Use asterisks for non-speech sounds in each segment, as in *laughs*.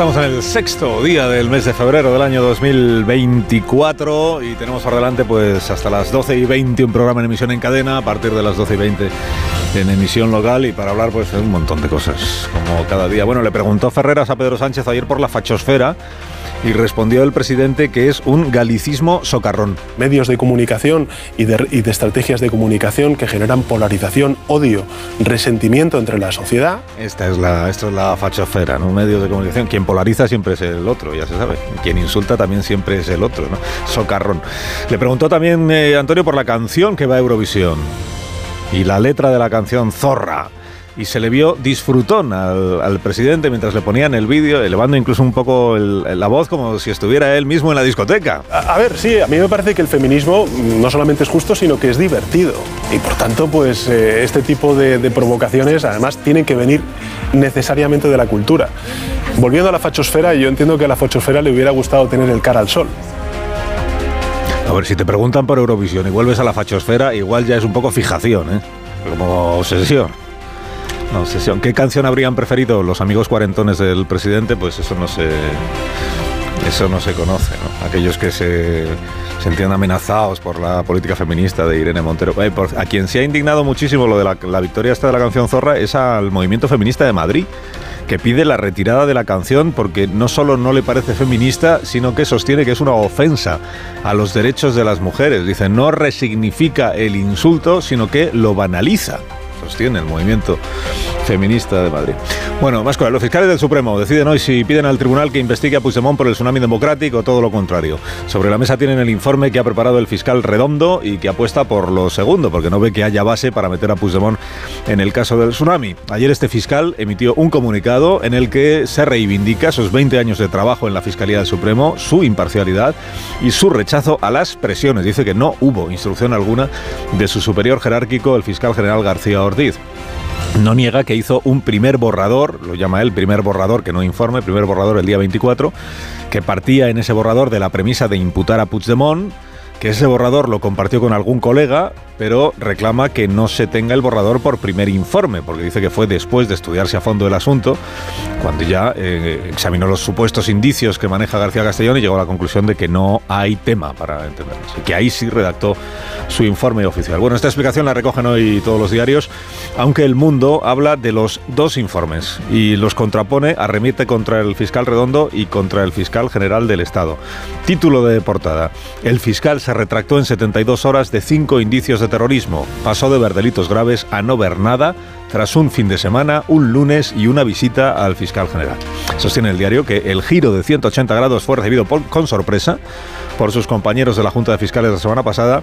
Estamos en el sexto día del mes de febrero del año 2024 y tenemos por delante pues hasta las 12 y 20 un programa en emisión en cadena, a partir de las 12 y 20 en emisión local y para hablar pues de un montón de cosas, como cada día. Bueno, le preguntó Ferreras a Pedro Sánchez ayer por la fachosfera y respondió el presidente que es un galicismo socarrón. Medios de comunicación y de, y de, estrategias de comunicación que generan polarización, odio, resentimiento entre la sociedad. Esta es la, esto es la fachosfera, ¿no? Medios de comunicación. Quien polariza siempre es el otro, ya se sabe. Quien insulta también siempre es el otro, ¿no? Socarrón. Le preguntó también eh, Antonio por la canción que va a Eurovisión y la letra de la canción Zorra y se le vio disfrutón al, al presidente mientras le ponían el vídeo, elevando incluso un poco el, la voz como si estuviera él mismo en la discoteca. A, a, ver, sí, a mí me parece que el feminismo no solamente es justo, sino que es divertido. Y por tanto, pues eh, este tipo de, de, provocaciones además tienen que venir necesariamente de la cultura. Volviendo a la fachosfera, yo entiendo que a la fachosfera le hubiera gustado tener el cara al sol. A ver, si te preguntan por Eurovisión y vuelves a la fachosfera, igual ya es un poco fijación, ¿eh? Como obsesión. ¿Qué canción habrían preferido los amigos cuarentones del presidente? Pues eso no se, eso no se conoce, ¿no? Aquellos que se sentían amenazados por la política feminista de Irene Montero. Eh, a quien se ha indignado muchísimo lo de la, la victoria esta de la canción Zorra es al movimiento feminista de Madrid que pide la retirada de la canción porque no solo no le parece feminista, sino que sostiene que es una ofensa a los derechos de las mujeres. Dice, no resignifica el insulto, sino que lo banaliza sostiene el movimiento feminista de Madrid. Bueno, más cosas. Los fiscales del Supremo deciden hoy si piden al tribunal que investigue a Puigdemont por el tsunami democrático o todo lo contrario. Sobre la mesa tienen el informe que ha preparado el fiscal Redondo y que apuesta por lo segundo, porque no ve que haya base para meter a Puigdemont en el caso del tsunami. Ayer este fiscal emitió un comunicado en el que se reivindica sus 20 años de trabajo en la Fiscalía del Supremo, su imparcialidad y su rechazo a las presiones. Dice que no hubo instrucción alguna de su superior jerárquico, el fiscal general García No niega que hizo un primer borrador, lo llama él primer borrador que no informe, primer borrador el día 24, que partía en ese borrador de la premisa de imputar a Puigdemont, que ese borrador lo compartió con algún colega, pero reclama que no se tenga el borrador por primer informe, porque dice que fue después de estudiarse a fondo el asunto, cuando ya eh, examinó los supuestos indicios que maneja García Castellón y llegó a la conclusión de que no hay tema para entenderlo. Así que ahí sí redactó su informe oficial. Bueno, esta explicación la recogen hoy todos los diarios, aunque el mundo habla de los dos informes y los contrapone, arremite contra el fiscal Redondo y contra el fiscal general del Estado. Título de portada. El fiscal se retractó en 72 horas de cinco indicios de terrorismo. Pasó de ver delitos graves a no ver nada tras un fin de semana, un lunes y una visita al fiscal general. Sostiene el diario que el giro de 180 grados fue recibido con sorpresa por sus compañeros de la Junta de Fiscales la semana pasada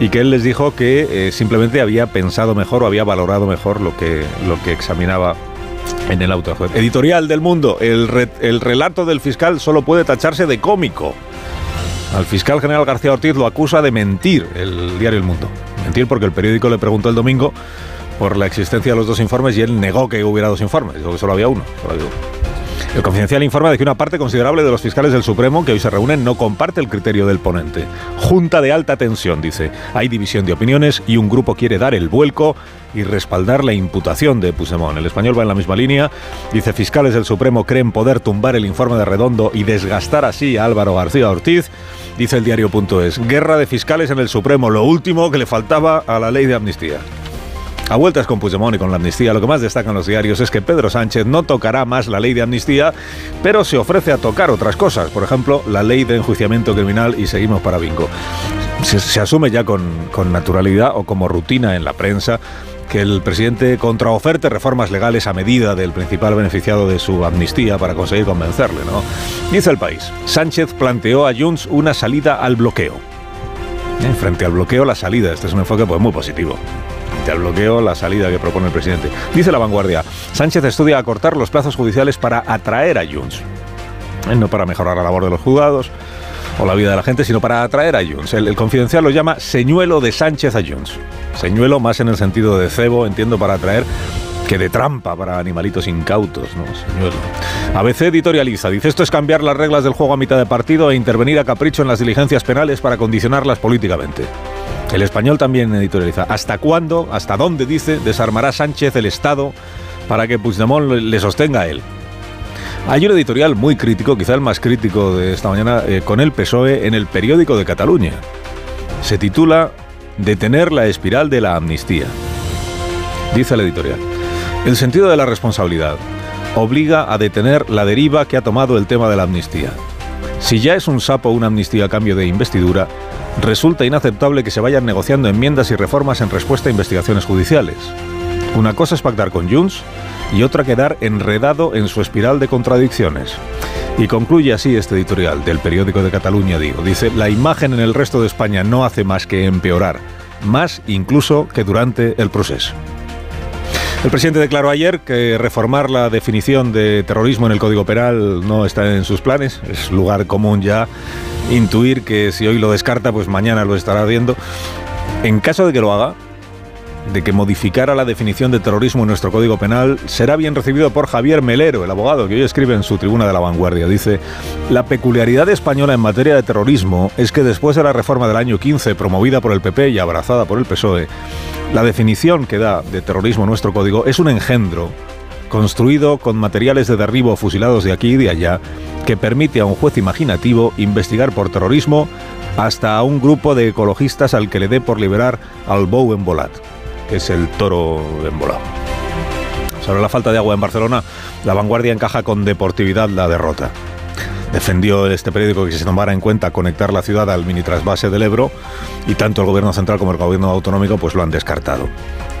y que él les dijo que eh, simplemente había pensado mejor o había valorado mejor lo que, lo que examinaba en el auto. Editorial del Mundo, el relato del fiscal solo puede tacharse de cómico. Al fiscal general García Ortiz lo acusa de mentir el diario El Mundo. Mentir porque el periódico le preguntó el domingo por la existencia de los dos informes y él negó que hubiera dos informes, dijo que solo había uno. Solo había. El confidencial informa de que una parte considerable de los fiscales del Supremo que hoy se reúnen no comparte el criterio del ponente. Junta de alta tensión, dice. Hay división de opiniones y un grupo quiere dar el vuelco y respaldar la imputación de Puigdemont. El español va en la misma línea. Dice, fiscales del Supremo creen poder tumbar el informe de Redondo y desgastar así a Álvaro García Ortiz. Dice el diario.es, guerra de fiscales en el Supremo, lo último que le faltaba a la ley de amnistía. A vueltas con Puigdemont y con la amnistía, lo que más destacan los diarios es que Pedro Sánchez no tocará más la ley de amnistía, pero se ofrece a tocar otras cosas, por ejemplo, la ley de enjuiciamiento criminal y seguimos para bingo. Se, se asume ya con, con, naturalidad o como rutina en la prensa que el presidente contraoferte reformas legales a medida del principal beneficiado de su amnistía para conseguir convencerle, ¿no? Dice el país, Sánchez planteó a Junts una salida al bloqueo. ¿Eh? Frente al bloqueo, la salida. Este es un enfoque pues, muy positivo. Al bloqueo, la salida que propone el presidente. Dice la vanguardia, Sánchez estudia acortar los plazos judiciales para atraer a Junts. ¿Eh? No para mejorar la labor de los juzgados o la vida de la gente, sino para atraer a Junts. El, confidencial lo llama señuelo de Sánchez a Junts. Señuelo más en el sentido de cebo, entiendo, para atraer que de trampa para animalitos incautos, ¿no? Señuelo. ABC editorializa, dice esto es cambiar las reglas del juego a mitad de partido e intervenir a capricho en las diligencias penales para condicionarlas políticamente. El español también editorializa, ¿hasta cuándo, hasta dónde, dice, desarmará Sánchez el Estado para que Puigdemont le sostenga a él? Hay un editorial muy crítico, quizá el más crítico de esta mañana, eh, con el PSOE en el periódico de Cataluña. Se titula Detener la espiral de la amnistía. Dice el editorial. El sentido de la responsabilidad obliga a detener la deriva que ha tomado el tema de la amnistía. Si ya es un sapo una amnistía a cambio de investidura, resulta inaceptable que se vayan negociando enmiendas y reformas en respuesta a investigaciones judiciales. Una cosa es pactar con Junts y otra quedar enredado en su espiral de contradicciones. Y concluye así este editorial del periódico de Cataluña, digo. Dice, la imagen en el resto de España no hace más que empeorar, más incluso que durante el proceso. El presidente declaró ayer que reformar la definición de terrorismo en el Código Penal no está en sus planes. Es lugar común ya intuir que si hoy lo descarta, pues mañana lo estará viendo. En caso de que lo haga, de que modificara la definición de terrorismo en nuestro Código Penal será bien recibido por Javier Melero, el abogado que hoy escribe en su tribuna de la vanguardia. Dice, la peculiaridad española en materia de terrorismo es que después de la reforma del año 15 promovida por el PP y abrazada por el PSOE, la definición que da de terrorismo nuestro código es un engendro construido con materiales de derribo fusilados de aquí y de allá que permite a un juez imaginativo investigar por terrorismo hasta a un grupo de ecologistas al que le dé por liberar al Bou en Volat que es el toro embolado. Sobre la falta de agua en Barcelona, la vanguardia encaja con deportividad la derrota. Defendió este periódico que se tomara en cuenta conectar la ciudad al mini trasvase del Ebro y tanto el gobierno central como el gobierno autonómico pues lo han descartado.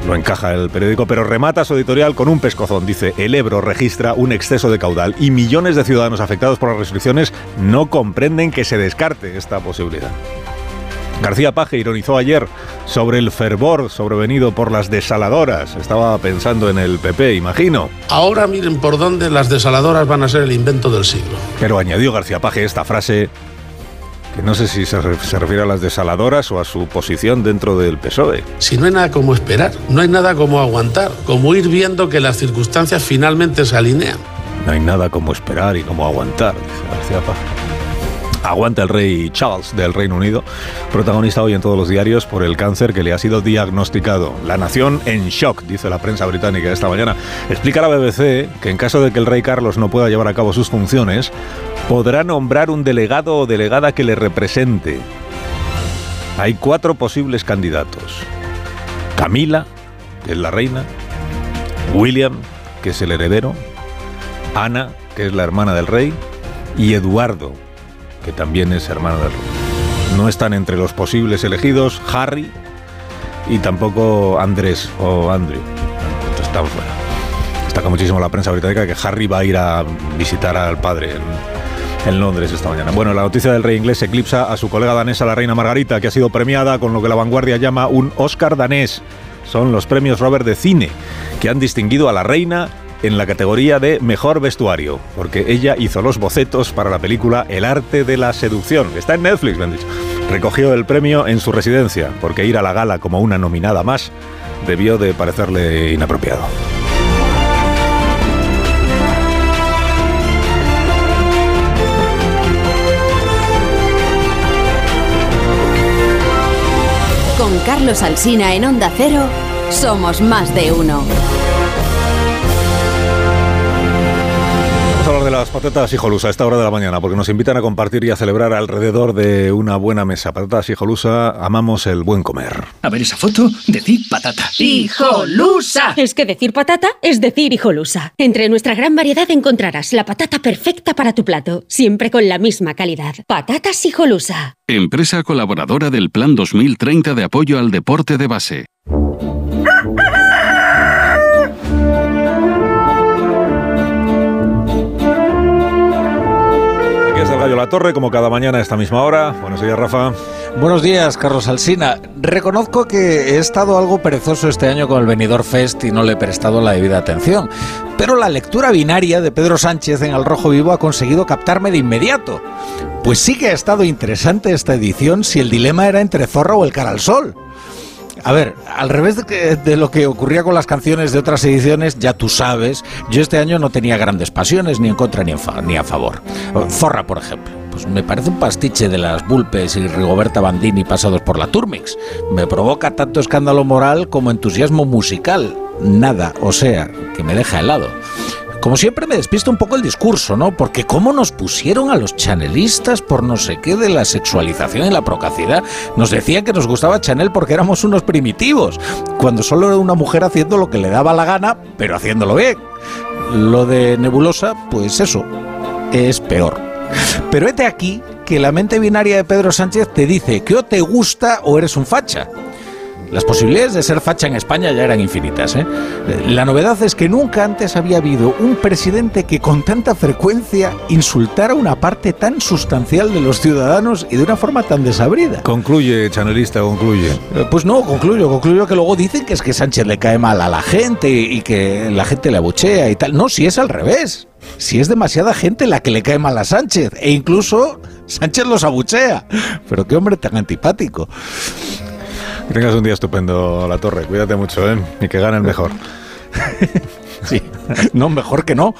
Lo encaja el periódico, pero remata su editorial con un pescozón. Dice, el Ebro registra un exceso de caudal y millones de ciudadanos afectados por las restricciones no comprenden que se descarte esta posibilidad. García Paje ironizó ayer sobre el fervor sobrevenido por las desaladoras. Estaba pensando en el PP, imagino. Ahora miren por dónde las desaladoras van a ser el invento del siglo. Pero añadió García Paje esta frase que no sé si se, refiere a las desaladoras o a su posición dentro del PSOE. Si no hay nada como esperar, no hay nada como aguantar, como ir viendo que las circunstancias finalmente se alinean. No hay nada como esperar y como aguantar, dice García Paje. Aguanta el rey Charles del Reino Unido, protagonista hoy en todos los diarios por el cáncer que le ha sido diagnosticado. La nación en shock, dice la prensa británica esta mañana. Explica la BBC que en caso de que el rey Carlos no pueda llevar a cabo sus funciones, podrá nombrar un delegado o delegada que le represente. Hay cuatro posibles candidatos. Camila, que es la reina, William, que es el heredero, Ana, que es la hermana del rey, y Eduardo, que también es hermano del rey. No están entre los posibles elegidos Harry y tampoco Andrés o Andrew. Están fuera. Destaca muchísimo la prensa británica que Harry va a ir a visitar al padre en, en, Londres esta mañana. Bueno, la noticia del rey inglés eclipsa a su colega danesa, la reina Margarita, que ha sido premiada con lo que la vanguardia llama un Oscar danés. Son los premios Robert de cine, que han distinguido a la reina en la categoría de Mejor Vestuario, porque ella hizo los bocetos para la película El arte de la seducción. Está en Netflix, me han dicho. Recogió el premio en su residencia, porque ir a la gala como una nominada más debió de parecerle inapropiado. Con Carlos Alsina en Onda Cero, somos más de uno. Las patatas hijolusa a esta hora de la mañana, porque nos invitan a compartir y a celebrar alrededor de una buena mesa. Patatas hijolusa, amamos el buen comer. A ver esa foto, decir patata. ¡Hijolusa! Es que decir patata es decir hijolusa. Entre nuestra gran variedad encontrarás la patata perfecta para tu plato, siempre con la misma calidad. Patatas hijolusa. Empresa colaboradora del Plan 2030 de apoyo al deporte de base. Noticias del Gallo La Torre, como cada mañana a esta misma hora. Buenos días, Rafa. Buenos días, Carlos Alsina. Reconozco que he estado algo perezoso este año con el Benidorm Fest y no le he prestado la debida atención. Pero la lectura binaria de Pedro Sánchez en Al Rojo Vivo ha conseguido captarme de inmediato. Pues sí que ha estado interesante esta edición si el dilema era entre Zorra o el Cara al Sol. A ver, al revés de, lo que ocurría con las canciones de otras ediciones, ya tú sabes, yo este año no tenía grandes pasiones ni en contra ni, ni a favor. Zorra, por ejemplo. Pues me parece un pastiche de las Bulpes y Rigoberta Bandini pasados por la Turmix. Me provoca tanto escándalo moral como entusiasmo musical. Nada, o sea, que me deja helado. Como siempre me despista un poco el discurso, ¿no? Porque cómo nos pusieron a los chanelistas por no sé qué de la sexualización y la procacidad. Nos decían que nos gustaba Chanel porque éramos unos primitivos, cuando solo era una mujer haciendo lo que le daba la gana, pero haciéndolo bien. Lo de Nebulosa, pues eso, es peor. Pero este aquí que la mente binaria de Pedro Sánchez te dice que o te gusta o eres un facha. Las posibilidades de ser facha en España ya eran infinitas. ¿eh? La novedad es que nunca antes había habido un presidente que con tanta frecuencia insultara una parte tan sustancial de los ciudadanos y de una forma tan desabrida. Concluye, chanelista, concluye. Eh, pues no, concluyo, concluyo que luego dicen que es que Sánchez le cae mal a la gente y que la gente le abuchea y tal. No, si es al revés. Si es demasiada gente la que le cae mal a Sánchez e incluso Sánchez los abuchea. Pero qué hombre tan antipático. Que tengas un día estupendo, La Torre. Cuídate mucho, ¿eh? Y que gane el mejor. *laughs* sí, no, mejor que no.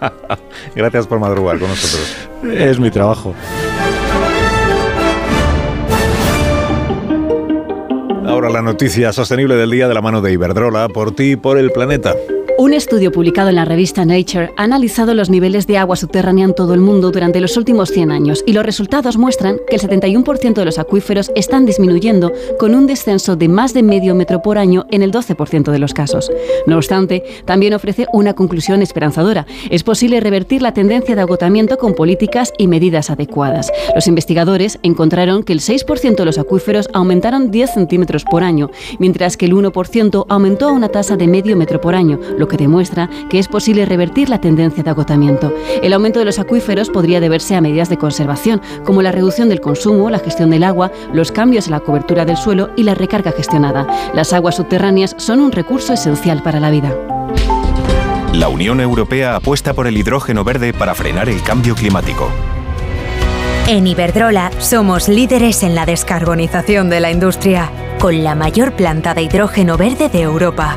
*laughs* Gracias por madrugar con nosotros. Es mi trabajo. Ahora la noticia sostenible del día de la mano de Iberdrola, por ti y por el planeta. Un estudio publicado en la revista Nature ha analizado los niveles de agua subterránea en todo el mundo durante los últimos 100 años y los resultados muestran que el 71% de los acuíferos están disminuyendo con un descenso de más de medio metro por año en el 12% de los casos. No obstante, también ofrece una conclusión esperanzadora. Es posible revertir la tendencia de agotamiento con políticas y medidas adecuadas. Los investigadores encontraron que el 6% de los acuíferos aumentaron 10 centímetros por año, mientras que el 1% aumentó a una tasa de medio metro por año, que demuestra que es posible revertir la tendencia de agotamiento. El aumento de los acuíferos podría deberse a medidas de conservación, como la reducción del consumo, la gestión del agua, los cambios en la cobertura del suelo y la recarga gestionada. Las aguas subterráneas son un recurso esencial para la vida. La Unión Europea apuesta por el hidrógeno verde para frenar el cambio climático. En Iberdrola somos líderes en la descarbonización de la industria, con la mayor planta de hidrógeno verde de Europa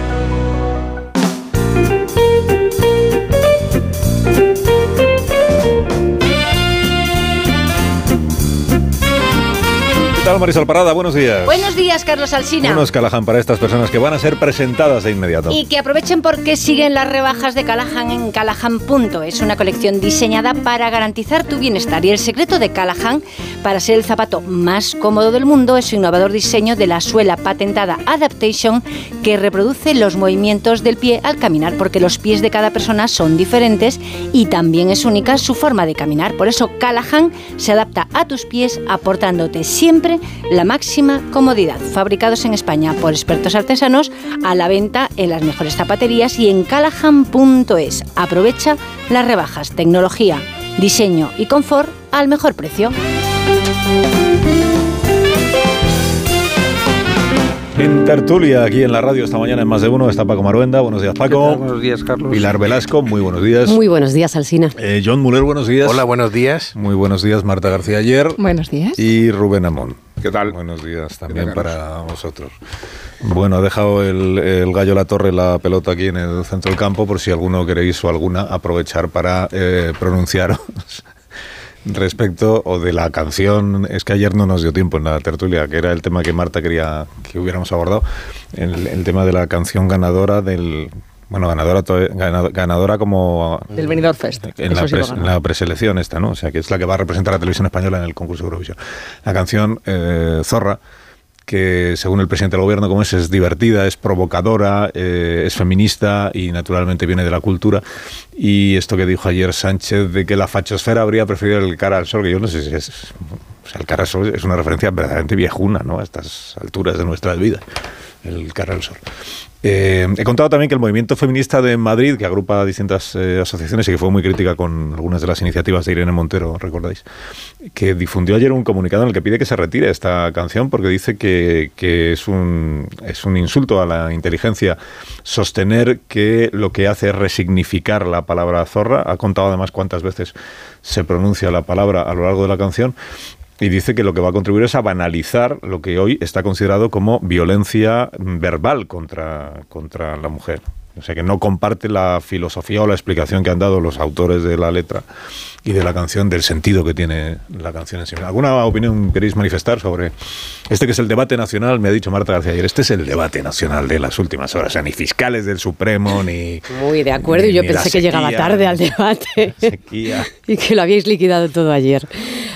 ¿Qué tal, Marisol Parada? Buenos días. Buenos días, Carlos Alsina. Buenos Callahan para estas personas que van a ser presentadas de inmediato. Y que aprovechen porque siguen las rebajas de Callahan en Callahan. Es una colección diseñada para garantizar tu bienestar. Y el secreto de Callahan para ser el zapato más cómodo del mundo es su innovador diseño de la suela patentada Adaptation que reproduce los movimientos del pie al caminar, porque los pies de cada persona son diferentes y también es única su forma de caminar. Por eso Callahan se adapta a tus pies aportándote siempre la máxima comodidad. Fabricados en España por expertos artesanos, a la venta en las mejores zapaterías y en callahan.es. Aprovecha las rebajas, tecnología, diseño y confort al mejor precio. En tertulia, aquí en la radio esta mañana en Más de Uno, está Paco Maruenda. Buenos días, Paco. Buenos días, Carlos. Pilar Velasco, muy buenos días. Muy buenos días, Alsina. Eh, John Muller, buenos días. Hola, buenos días. Muy buenos días, Marta García Ayer. Buenos días. Y Rubén Amón. ¿Qué tal? Buenos días también para vosotros. Bueno, ha dejado el, gallo la torre la pelota aquí en el centro del campo por si alguno queréis o alguna aprovechar para eh, pronunciaros respecto o de la canción, es que ayer no nos dio tiempo en la tertulia, que era el tema que Marta quería que hubiéramos abordado, el, tema de la canción ganadora del bueno, ganadora, ganadora como... Del Benidorm Fest. En la, preselección esta, ¿no? O sea, que es la que va a representar a la televisión española en el concurso de Eurovisión. La canción eh, Zorra, que según el presidente del gobierno, como es, es divertida, es provocadora, eh, es feminista y naturalmente viene de la cultura. Y esto que dijo ayer Sánchez de que la fachosfera habría preferido el cara al sol, que yo no sé si es sea, el Cara al Sol es una referencia verdaderamente viejuna, ¿no? A estas alturas de nuestra vida, el Cara al Sol. Eh, he contado también que el movimiento feminista de Madrid, que agrupa distintas eh, asociaciones y que fue muy crítica con algunas de las iniciativas de Irene Montero, recordáis, que difundió ayer un comunicado en el que pide que se retire esta canción porque dice que, es un insulto a la inteligencia sostener que lo que hace es resignificar la palabra zorra. Ha contado además cuántas veces se pronuncia la palabra a lo largo de la canción y dice que lo que va a contribuir es a banalizar lo que hoy está considerado como violencia verbal contra, contra la mujer. O sea que no comparte la filosofía o la explicación que han dado los autores de la letra y de la canción, del sentido que tiene la canción en sí. ¿Alguna opinión queréis manifestar sobre este que es el debate nacional? Me ha dicho Marta García ayer, este es el debate nacional de las últimas horas, o sea, ni fiscales del Supremo, ni... Muy de acuerdo, y yo pensé que llegaba tarde al debate *laughs* y que lo habíais liquidado todo ayer.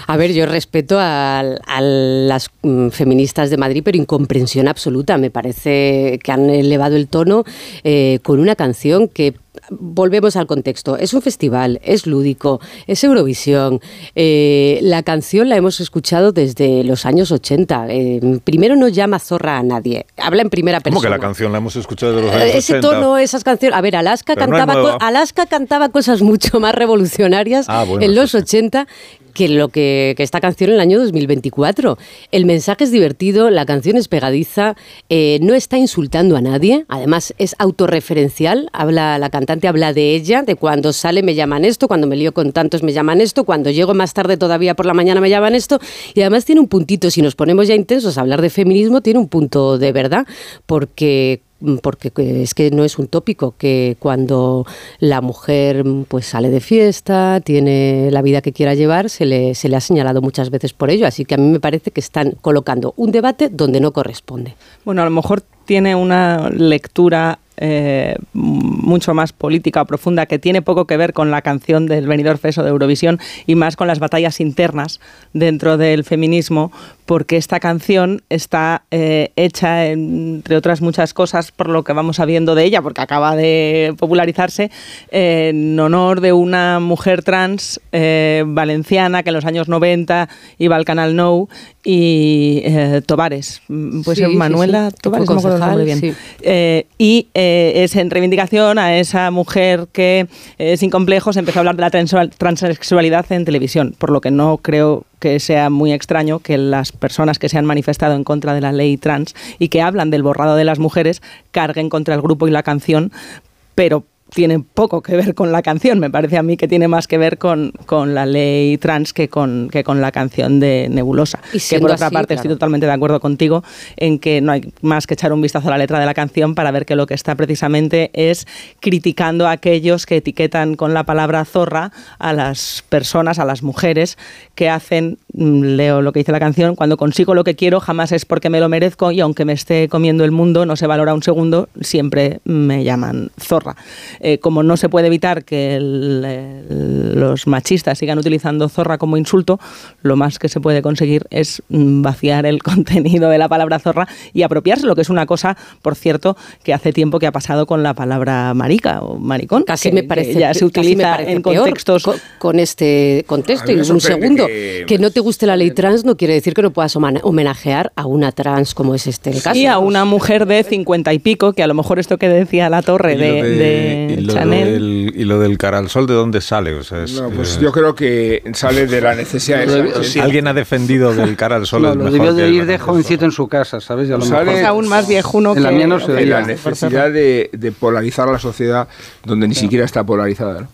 A ver, yo respeto a, a las mm, feministas de Madrid, pero incomprensión absoluta. Me parece que han elevado el tono eh, con una canción que volvemos al contexto. Es un festival, es lúdico, es Eurovisión. Eh, la canción la hemos escuchado desde los años 80. Eh, primero no llama zorra a nadie. Habla en primera persona. ¿Cómo que la canción la hemos escuchado desde los años 80? Ese tono, esas canciones. A ver, Alaska, cantaba, Alaska cantaba cosas mucho más revolucionarias Ah, bueno, en los 80 que lo que, que esta canción en el año 2024. El mensaje es divertido, la canción es pegadiza, eh, no está insultando a nadie, además es autorreferencial, habla, la cantante habla de ella, de cuando sale me llaman esto, cuando me lío con tantos me llaman esto, cuando llego más tarde todavía por la mañana me llaman esto, y además tiene un puntito, si nos ponemos ya intensos a hablar de feminismo, tiene un punto de verdad, porque porque es que no es un tópico que cuando la mujer pues sale de fiesta, tiene la vida que quiera llevar, se le, se le ha señalado muchas veces por ello. Así que a mí me parece que están colocando un debate donde no corresponde. Bueno, a lo mejor tiene una lectura eh, mucho más política o profunda que tiene poco que ver con la canción del venidor Feso de Eurovisión y más con las batallas internas dentro del feminismo porque esta canción está eh, hecha entre otras muchas cosas por lo que vamos sabiendo de ella porque acaba de popularizarse en honor de una mujer trans eh, valenciana que en los años 90 iba al canal No y eh, Tobares pues Sí, sí, Manuela sí, que Tobares no me acuerdo bien. Eh, y eh, es en reivindicación a esa mujer que eh, sin complejos empezó a hablar de la transexualidad en televisión, por lo que no creo que sea muy extraño que las personas que se han manifestado en contra de la ley trans y que hablan del borrado de las mujeres carguen contra el grupo y la canción, pero tiene poco que ver con la canción. Me parece a mí que tiene más que ver con, con la ley trans que con, que con la canción de Nebulosa. Y Que por otra así, parte claro. estoy totalmente de acuerdo contigo en que no hay más que echar un vistazo a la letra de la canción para ver que lo que está precisamente es criticando a aquellos que etiquetan con la palabra zorra a las personas, a las mujeres que hacen, mm, leo lo que dice la canción, cuando consigo lo que quiero jamás es porque me lo merezco y aunque me esté comiendo el mundo no se valora un segundo, siempre me llaman zorra. Eh, como no se puede evitar que el- los machistas sigan utilizando zorra como insulto, lo más que se puede conseguir es mm, vaciar el *laughs* contenido de la palabra zorra y apropiarse, lo que es una cosa, por cierto, que hace tiempo que ha pasado con la palabra marica o maricón. Casi que- me que parece ya se utiliza en contextos con, con este contexto. Y un segundo, que- que, no te guste la ley trans no quiere decir que no puedas homen- homenajear a una trans como es este el caso. y a una mujer de cincuenta y pico, que a lo mejor esto que decía la torre de y lo Chanel. del- y lo del cara al sol, ¿de dónde sale? O sea, es- No, pues eh, yo creo que sale de la necesidad de si alguien ha defendido del cara al sol. No, es lo mejor debió de ir la de jovencito en su casa, ¿sabes? A lo Sale- mejor- Es aún más viejuno En la que- mía no se veía. la necesidad de, de polarizar a la sociedad donde ni siquiera está polarizada. ¿no?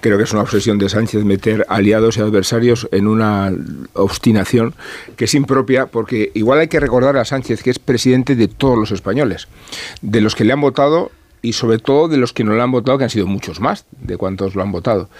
Creo que es una obsesión de Sánchez meter aliados y adversarios en una obstinación que es impropia, porque igual hay que recordar a Sánchez que es presidente de todos los españoles, de los que le han votado y sobre todo de los que no le han votado, que han sido muchos más de cuantos lo han votado.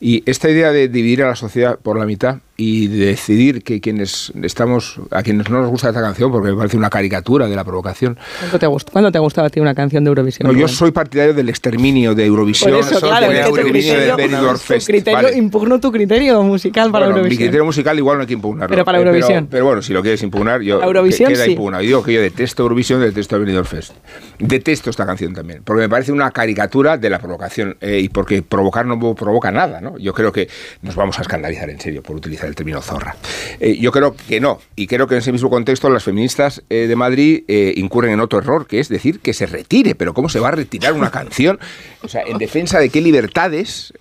Y esta idea de dividir a la sociedad por la mitad y de decidir que quienes estamos, a quienes no nos gusta esta canción, porque me parece una caricatura de la provocación, ¿Cuándo te, gust- ¿Cuándo te ha gustado a ti una canción de Eurovisión? no, yo soy partidario del exterminio de Eurovisión. Por eso, claro, del es que criterio, de Benidorm tu Fest. criterio- Vale. impugno tu criterio musical para Bueno, mi Eurovisión. criterio musical igual no hay que impugnarlo. Pero para Eh, Eurovisión. Pero, bueno, si lo quieres impugnar, yo Eurovisión, que- queda sí. impugnado. Y digo que yo detesto Eurovisión, detesto Benidorm Fest. Detesto esta canción también, porque me parece una caricatura de la provocación eh, y porque provocar no provoca nada, ¿no? Yo creo que nos vamos a escandalizar en serio por utilizar el término zorra. Eh, yo creo que no, y creo que en ese mismo contexto las feministas eh, de Madrid eh, incurren en otro error, que es decir que se retire, pero ¿cómo se va a retirar una canción? O sea, en defensa de qué libertades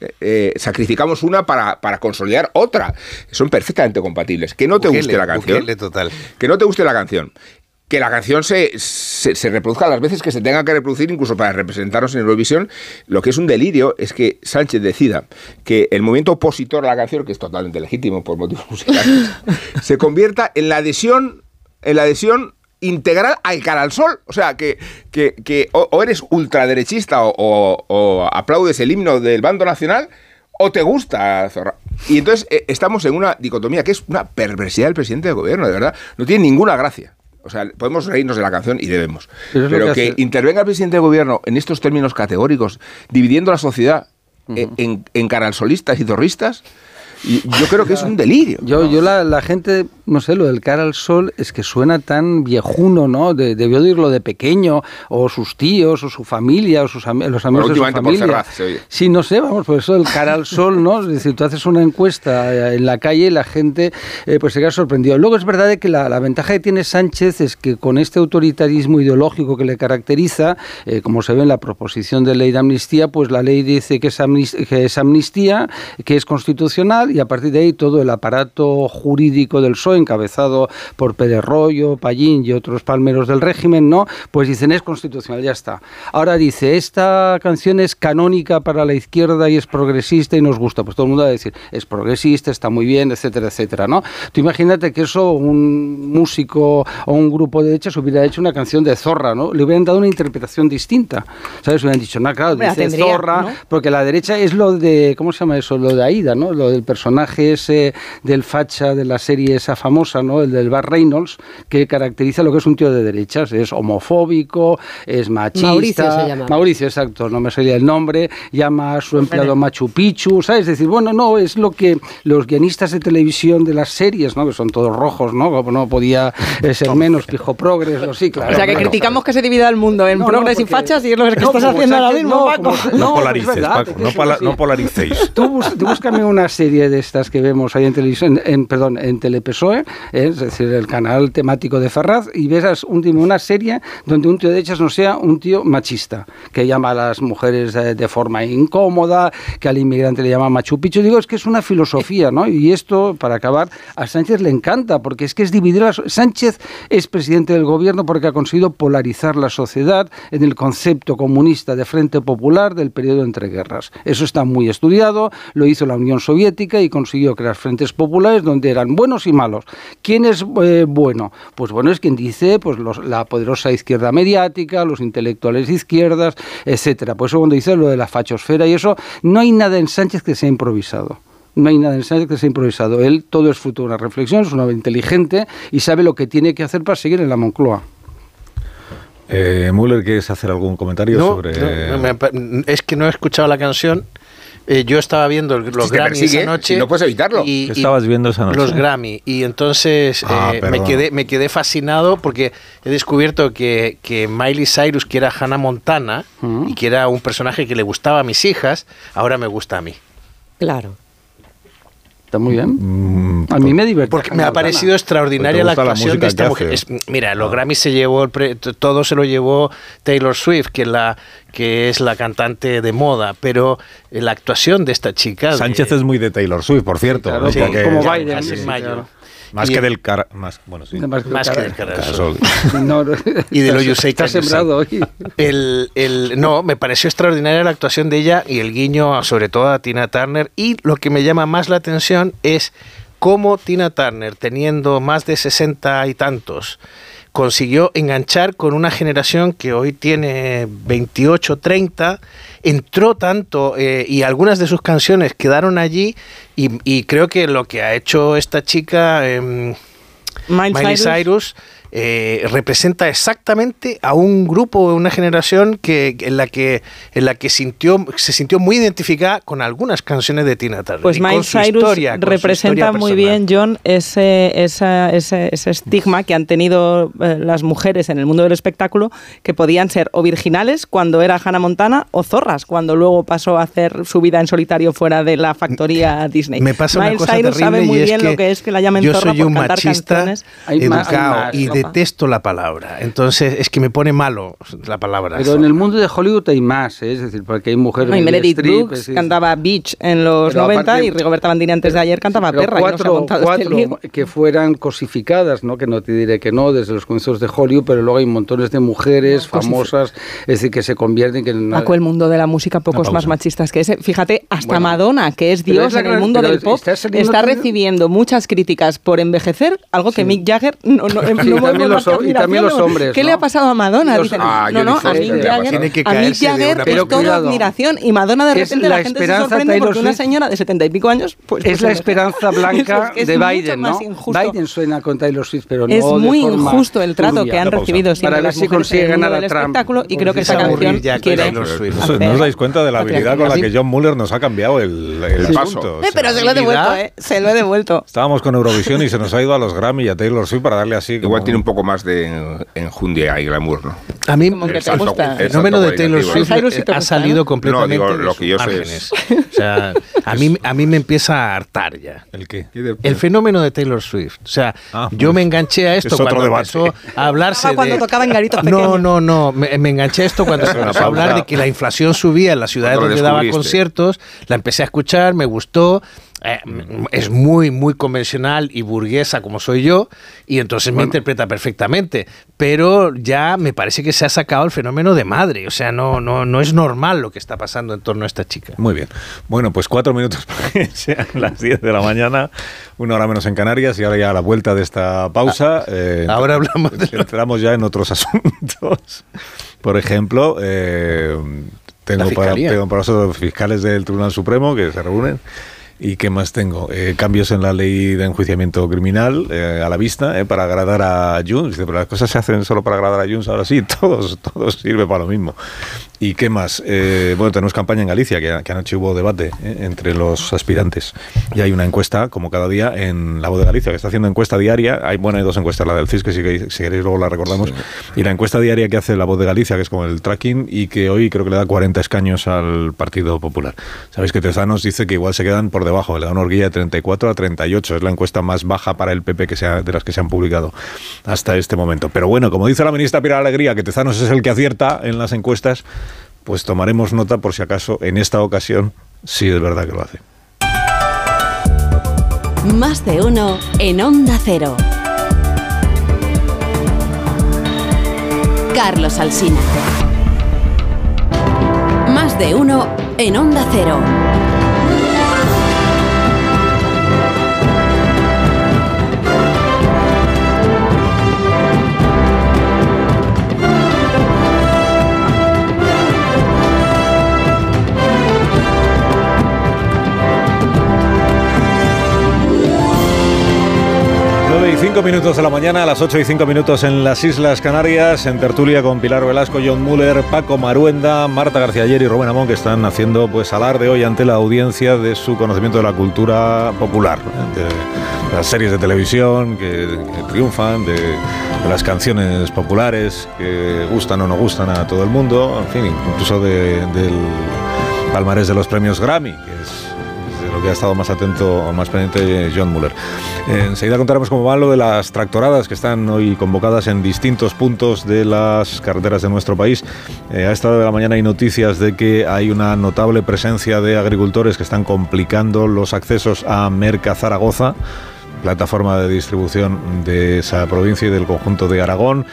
sacrificamos una para, para, consolidar otra. Son perfectamente compatibles. Que no te guste la canción. Total. Que no te guste la canción que la canción se, se, reproduzca las veces que se tenga que reproducir, incluso para representarnos en Eurovisión. Lo que es un delirio es que Sánchez decida que el movimiento opositor a la canción, que es totalmente legítimo por motivos *laughs* musicales, se convierta en la adhesión, en la adhesión integral al cara al sol. O sea, que, que, o, eres ultraderechista o, aplaudes el himno del bando nacional o te gusta Zorra. Y entonces eh, estamos en una dicotomía que es una perversidad del presidente de gobierno, de verdad. No tiene ninguna gracia. O sea, podemos reírnos de la canción y debemos. Pero, que, intervenga el presidente de gobierno en estos términos categóricos, dividiendo la sociedad en, en, en canalsolistas y zorristas, yo creo que es un delirio. Yo, yo la, la, gente, no sé, lo del cara al sol es que suena tan viejuno, ¿no? De, debió oírlo de pequeño, o sus tíos, o su familia, o sus los amigos de su familia. sí, no sé, vamos, por eso el cara al sol, ¿no? Es decir, tú haces una encuesta eh, en la calle y la gente eh, pues se queda sorprendido. Luego es verdad que la, la, ventaja que tiene Sánchez es que con este autoritarismo ideológico que le caracteriza, eh, como se ve en la proposición de ley de amnistía, pues la ley dice que es, que es amnistía, que es constitucional, y a partir de ahí todo el aparato jurídico del PSOE, encabezado por Pérez Rollo, Pallín y otros palmeros del régimen, ¿no? Pues dicen es constitucional, ya está. Ahora dice, esta canción es canónica para la izquierda y es progresista y nos gusta. Pues todo el mundo va a decir, es progresista, está muy bien, etcétera, etcétera, ¿no? Tú imagínate que eso un músico o un grupo de derechas hubiera hecho una canción de zorra, ¿no? Le hubieran dado una interpretación distinta. ¿Sabes? Hubieran dicho, no, claro, dice zorra, porque la derecha es lo de, ¿cómo se llama eso? Lo de Aida, ¿no? Lo del personaje ese del facha de la serie esa famosa, ¿no? El del Bar Reynolds, que caracteriza lo que es un tío de derechas. Es homofóbico, es machista. Mauricio se llama. Mauricio, exacto, no me salía el nombre. Llama a su empleado Machu Picchu, ¿sabes? Es decir, bueno, no, es lo que los guionistas de televisión de las series, ¿no? Que son todos rojos, ¿no? No podía eh, ser menos, pijo progres, o sí, claro. O sea, que criticamos que se divida el mundo en progres y fachas y es lo que estás haciendo ahora mismo, Paco. No, polarices, Paco, no, polaricéis. Tú, tú búscame una serie de estas que vemos ahí en televisión, en, perdón, en Telepesoe, es decir, el canal temático de Ferraz, y ves un, una serie donde un tío de hechas no sea un tío machista, que llama a las mujeres de, forma incómoda, que al inmigrante le llama Machu. Digo, es que es una filosofía, ¿no? Y esto, para acabar, a Sánchez le encanta, porque es que es dividir a... Sánchez es presidente del gobierno porque ha conseguido polarizar la sociedad en el concepto comunista de Frente Popular del periodo entre guerras. Eso está muy estudiado, lo hizo la Unión Soviética y consiguió crear frentes populares donde eran buenos y malos. ¿Quién es eh, bueno? Pues bueno es quien dice pues la poderosa izquierda mediática, los intelectuales de izquierdas, etcétera. Por eso cuando dice lo de la fachosfera y eso, no hay nada en Sánchez que sea improvisado no hay nada en Sánchez que sea improvisado. Él todo es fruto de una reflexión, es un hombre inteligente y sabe lo que tiene que hacer para seguir en la Moncloa. Eh, Müller, ¿quieres hacer algún comentario sobre...? es que no he escuchado la canción eh, yo estaba viendo los Grammy esa noche. no puedes evitarlo. Y, estabas viendo esa noche? Los Grammy. Y entonces ah, eh, me, quedé, me quedé fascinado porque he descubierto que, que Miley Cyrus, que era Hannah Montana y que era un personaje que le gustaba a mis hijas, ahora me gusta a mí. Claro. Está muy bien. Mm, a mí me divierte. Porque me ha parecido extraordinaria la actuación de esta mujer. mira, los ah. Grammy se llevó, todo se lo llevó Taylor Swift, que, la, que es la cantante de moda, pero la actuación de esta chica... Sánchez es muy de Taylor Swift, por cierto. como Biden. Mayo. Más que del cara, más, bueno, sí. Más, que del cara. *laughs* y de lo You Say Está sembrado hoy. El, el, no, me pareció extraordinaria la actuación de ella y el guiño, sobre todo a Tina Turner. Y lo que me llama más la atención es cómo Tina Turner, teniendo más de sesenta y tantos, consiguió enganchar con una generación que hoy tiene 28, 30, entró tanto eh, y algunas de sus canciones quedaron allí y, creo que lo que ha hecho esta chica, eh, Miley, Cyrus, eh, representa exactamente a un grupo o una generación que, en la que, en la que sintió, se sintió muy identificada con algunas canciones de Tina Turner. Pues Miley Cyrus representa muy bien, John, ese, ese, ese, estigma que han tenido eh, las mujeres en el mundo del espectáculo, que podían ser o virginales cuando era Hannah Montana o zorras cuando luego pasó a hacer su vida en solitario fuera de la factoría *laughs* Disney. Me pasa una cosa Cyrus sabe muy bien lo que es que la llamen yo zorra soy por un cantar machista canciones. educado y detesto la palabra. Entonces es que me pone malo la palabra. Pero en el mundo de Hollywood hay más, ¿eh? es decir, porque hay mujeres. No, y Meredith Brooks es cantaba Beach en los Pero 90 aparte- y Rigoberta Bandini antes de ayer cantaba pero Perra. y no se ha cuatro, este que fueran cosificadas, ¿no? que no te diré que no, desde los comienzos de Hollywood, pero luego hay montones de mujeres No, famosas, es decir, que se convierten que en Paco, el mundo de la música, pocos más machistas que ese. Fíjate, hasta Bueno, Madonna, que es Dios en el mundo del pop, está recibiendo muchas críticas por envejecer, algo que Mick Jagger no, no, no *laughs* también a los- y también los hombres, ¿Qué ¿no? le ha pasado a Madonna? Los- Dicen, Ah, no, no, a Mick Jagger, pasado. Tiene que a Mick Jagger es cuidado. admiración y Madonna de Es repente la la, gente se esperanza sorprende Taylor porque una señora de setenta y pico años pues, es pues la envejecer. esperanza *laughs* blanca Es que es de Biden, ¿no? Biden suena con Taylor Swift, pero no Es de muy forma injusto el trato turbia. que han recibido siempre Para ver si consigue ganar a Trump. espectáculo y creo que esta Empieza a aburrir canción quiere. No, ¿no os dais cuenta de la habilidad con la que John Muller nos ha cambiado el, paso. pero se lo he devuelto, ¿eh? Se lo he devuelto. Estábamos con Eurovisión y se nos ha ido a los Grammy y a Taylor Swift para darle así. Igual tiene un poco más de enjundia y glamour, ¿no? A mí Como que El te salto- gusta. el fenómeno de Taylor. Swift ha salido ¿no? completamente No, digo, de lo que yo sé márgenes. *laughs* O sea, a mí, a mí me empieza a hartar ya. ¿El qué? El fenómeno de Taylor Swift. O sea, Ah, yo pues, me enganché a esto es cuando debate. empezó a hablarse cuando de... tocaba en garitos No, pequeños. no, no. Me, me enganché a esto cuando se empezó a hablar de que la inflación subía en las ciudades donde daba conciertos. La empecé a escuchar, me gustó. Eh, es muy, muy convencional y burguesa como soy yo, y entonces me interpreta perfectamente. Pero ya me parece que se ha sacado el fenómeno de madre. O sea, no, no, no es normal lo que está pasando en torno a esta chica. Muy bien. Bueno, pues cuatro minutos para que *laughs* sean las 10 de la mañana, una hora menos en Canarias y ahora ya a la vuelta de esta pausa. eh, Ahora hablamos de Entramos ya en otros *laughs* asuntos. Por ejemplo, eh, tengo, para, tengo para eso fiscales del Tribunal Supremo que se reúnen. ¿Y qué más tengo? Eh, cambios en la ley de enjuiciamiento criminal eh, a la vista eh, para agradar a Junts. Dice, pero las cosas se hacen solo para agradar a Junts. Ahora sí, *laughs* todos, todos sirve para lo mismo. ¿Y qué más? Eh, bueno, tenemos campaña en Galicia, que, que anoche hubo debate eh, entre los aspirantes. Y hay una encuesta, como cada día, en La Voz de Galicia, que está haciendo encuesta diaria. Hay, bueno, hay dos encuestas, la del CIS, que si queréis, si queréis luego la recordamos. Y la encuesta diaria que hace La Voz de Galicia, que es como el tracking, y que hoy creo que le da 40 escaños al Partido Popular. Sabéis que Tezanos dice que igual se quedan por debajo, le da una de 34 a 38. Es la encuesta más baja para el PP que sea, de las que se han publicado hasta este momento. Pero bueno, como dice la ministra Pilar Alegría, que Tezanos es el que acierta en las encuestas, pues tomaremos nota por si acaso en esta ocasión sí es verdad que lo hace. Más de uno en Onda Cero. Carlos Alsina. Más de uno en Onda Cero. Nueve y cinco minutos de la mañana, a las 8 y 5 minutos en las Islas Canarias, en tertulia con Pilar Velasco, John Muller, Paco Maruenda, Marta García Ayer y Rubén Amón, que están haciendo pues alarde hoy ante la audiencia de su conocimiento de la cultura popular, ¿eh? de las series de televisión que, que triunfan, de, de las canciones populares que gustan o no gustan a todo el mundo, en fin, incluso de- del palmarés de los premios Grammy, que es de lo que ha estado más atento o más pendiente John Muller. Enseguida contaremos cómo va lo de las tractoradas que están hoy convocadas en distintos puntos de las carreteras de nuestro país. Eh, a esta hora de la mañana hay noticias de que hay una notable presencia de agricultores que están complicando los accesos a Merca Zaragoza, plataforma de distribución de esa provincia y del conjunto de Aragón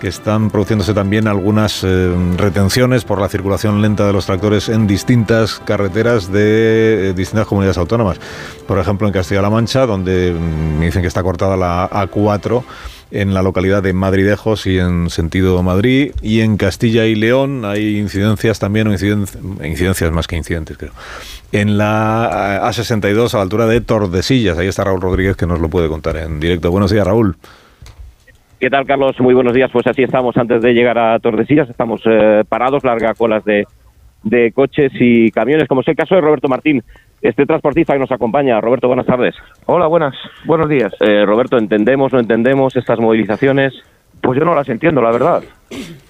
que están produciéndose también algunas eh, retenciones por la circulación lenta de los tractores en distintas carreteras de eh, distintas comunidades autónomas. Por ejemplo, en Castilla-La Mancha, donde mm, me dicen que está cortada la A4 en la localidad de Madridejos y en sentido Madrid. Y en Castilla y León hay incidencias también, o inciden- incidencias más que incidentes, creo. En la eh, A62 a la altura de Tordesillas. Ahí está Raúl Rodríguez que nos lo puede contar en directo. Buenos días, Raúl. ¿Qué tal, Carlos? Muy buenos días. Pues así estamos antes de llegar a Tordesillas. Estamos eh, parados, larga colas de, de coches y camiones, como es el caso de Roberto Martín, este transportista que nos acompaña. Roberto, buenas tardes. Hola, buenas. Buenos días. Eh, Roberto, ¿entendemos, no entendemos estas movilizaciones? Pues yo no las entiendo, la verdad.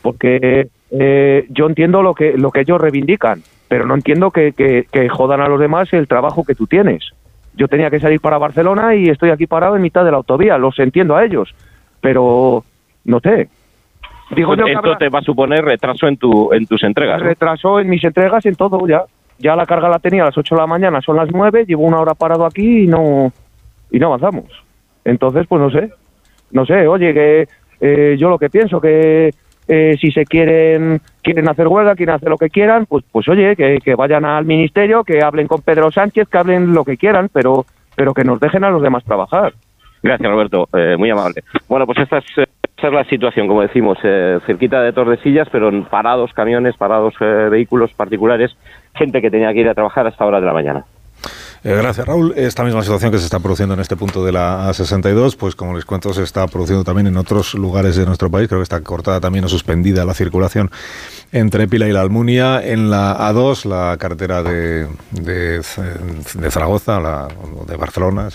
Porque eh, yo entiendo lo que, lo que ellos reivindican, pero no entiendo que, que, que jodan a los demás el trabajo que tú tienes. Yo tenía que salir para Barcelona y estoy aquí parado en mitad de la autovía. Los entiendo a ellos pero no sé. Digo Esto te va a suponer retraso en, tu, en tus entregas. Retraso en mis entregas y en todo ya. Ya la carga la tenía a las 8 de la mañana, son las 9, llevo una hora parado aquí y no, y no avanzamos. Entonces, pues no sé. No sé, oye, que eh, yo lo que pienso, que eh, si se quieren quieren hacer huelga, quieren hacer lo que quieran, pues pues oye, que, que vayan al ministerio, que hablen con Pedro Sánchez, que hablen lo que quieran, pero pero que nos dejen a los demás trabajar. Gracias, Roberto. Eh, muy amable. Bueno, pues esta es, eh, esta es la situación, como decimos, eh, cerquita de Tordesillas, pero parados camiones, parados vehículos particulares, gente que tenía que ir a trabajar hasta hora de la mañana. gracias, Raúl. Esta misma situación que se está produciendo en este punto de la A62, pues como les cuento, se está produciendo también en otros lugares de nuestro país. Creo que está cortada también o suspendida la circulación entre Pila y la Almunia. En la A2, la carretera de, Zaragoza, la, de Barcelona,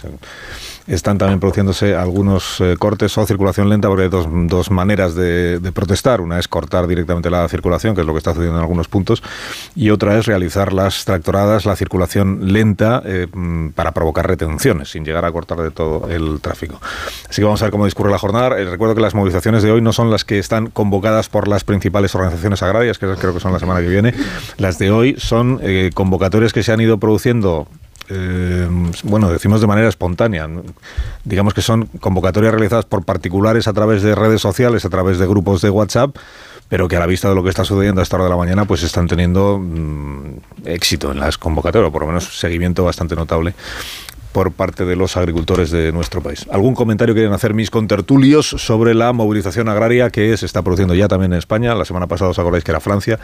están también produciéndose algunos eh, cortes o circulación lenta porque hay dos, dos maneras de, protestar. Una es cortar directamente la circulación, que es lo que está sucediendo en algunos puntos, y otra es realizar las tractoradas, la circulación lenta, eh, mm, para provocar retenciones, sin llegar a cortar de todo el tráfico. Así que vamos a ver cómo discurre la jornada. Eh, recuerdo que las movilizaciones de hoy no son las que están convocadas por las principales organizaciones agrarias, que creo que son la semana que viene. Las de hoy son convocatorias que se han ido produciendo eh, bueno, decimos de manera espontánea. Digamos que son convocatorias realizadas por particulares a través de redes sociales, a través de grupos de WhatsApp, pero que a la vista de lo que está sucediendo a esta hora de la mañana, pues están teniendo mm, éxito en las convocatorias, o por lo menos seguimiento bastante notable por parte de los agricultores de nuestro país. ¿Algún comentario quieren hacer mis contertulios sobre la movilización agraria que se está produciendo ya también en España? La semana pasada os acordáis que era Francia,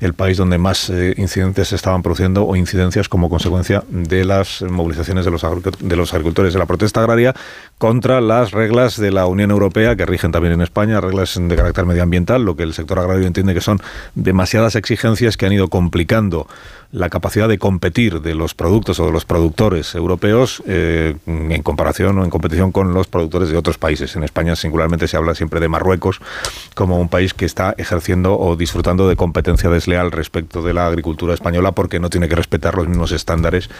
el país donde más eh, incidentes se estaban produciendo o incidencias como consecuencia de las movilizaciones de los, de los agricultores de la protesta agraria contra las reglas de la Unión Europea que rigen también en España, reglas de carácter medioambiental, lo que el sector agrario entiende que son demasiadas exigencias que han ido complicando la capacidad de competir de los productos o de los productores europeos eh, en comparación o en competición con los productores de otros países. En España singularmente se habla siempre de Marruecos como un país que está ejerciendo o disfrutando de competencia desleal respecto de la agricultura española porque no tiene que respetar los mismos estándares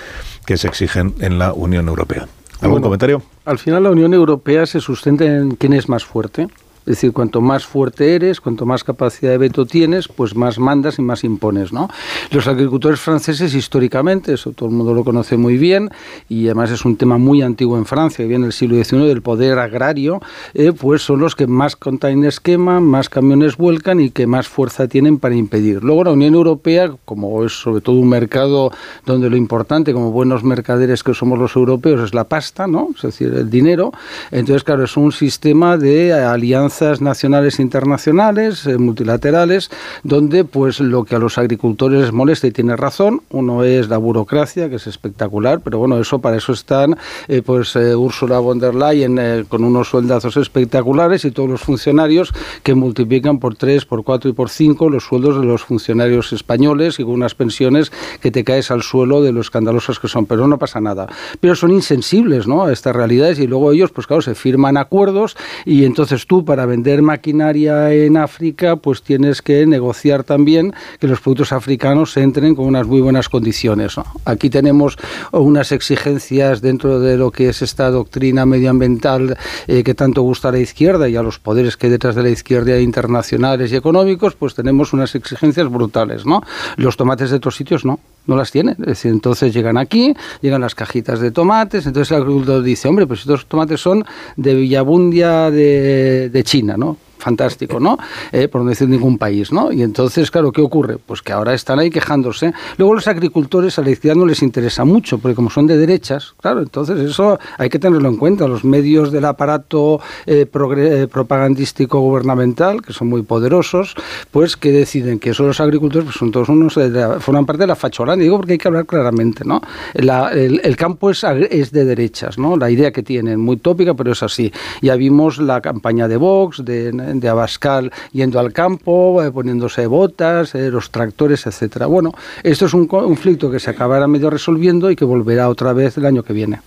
que se exigen en la Unión Europea. ¿Algún comentario? Al final la Unión Europea se sustenta en quién es más fuerte. Es decir, cuanto más fuerte eres, cuanto más capacidad de veto tienes, pues más mandas y más impones, ¿no? Los agricultores franceses históricamente, eso todo el mundo lo conoce muy bien, y además es un tema muy antiguo en Francia, viene el siglo XIX del poder agrario, eh, pues son los que más containers queman, más camiones vuelcan y que más fuerza tienen para impedir. Luego la Unión Europea, como es sobre todo un mercado donde lo importante, como buenos mercaderes que somos los europeos, es la pasta, ¿no? Es decir, el dinero. Entonces, claro, es un sistema de alianza nacionales e internacionales, eh, multilaterales, donde pues lo que a los agricultores les molesta y tiene razón, uno es la burocracia, que es espectacular, pero bueno, eso para eso están eh, pues eh, Ursula von der Leyen con unos sueldazos espectaculares y todos los funcionarios que multiplican por tres, por cuatro y por cinco los sueldos de los funcionarios españoles y con unas pensiones que te caes al suelo de lo escandalosos que son, pero no pasa nada. Pero son insensibles ¿no? a estas realidades y luego ellos, pues claro, se firman acuerdos y entonces tú para vender maquinaria en África, pues tienes que negociar también que los productos africanos entren con unas muy buenas condiciones. Aquí tenemos unas exigencias dentro de lo que es esta doctrina medioambiental eh, que tanto gusta a la izquierda y a los poderes que detrás de la izquierda internacionales y económicos, pues tenemos unas exigencias brutales, ¿no? Los tomates de otros sitios no no las tienen. Es decir, entonces llegan aquí, llegan las cajitas de tomates, entonces el agricultor dice, hombre, pues estos tomates son de Villabundia de, de China, ¿no? Fantástico, ¿no? Eh, por no decir ningún país, ¿no? Y entonces, claro, ¿qué ocurre? Pues que ahora están ahí quejándose. Luego los agricultores a la izquierda no les interesa mucho, porque como son de derechas, claro, entonces eso hay que tenerlo en cuenta. Los medios del aparato eh, eh, propagandístico gubernamental, que son muy poderosos, pues que deciden que eso los agricultores pues, son todos unos, forman parte de la facholandia. Digo porque hay que hablar claramente, ¿no? el, campo es, es de derechas, ¿no? La idea que tienen, muy tópica, pero es así. Ya vimos la campaña de Vox, de, de Abascal yendo al campo, eh, poniéndose botas, eh, los tractores, etcétera. Bueno, esto es un conflicto que se acabará medio resolviendo y que volverá otra vez el año que viene.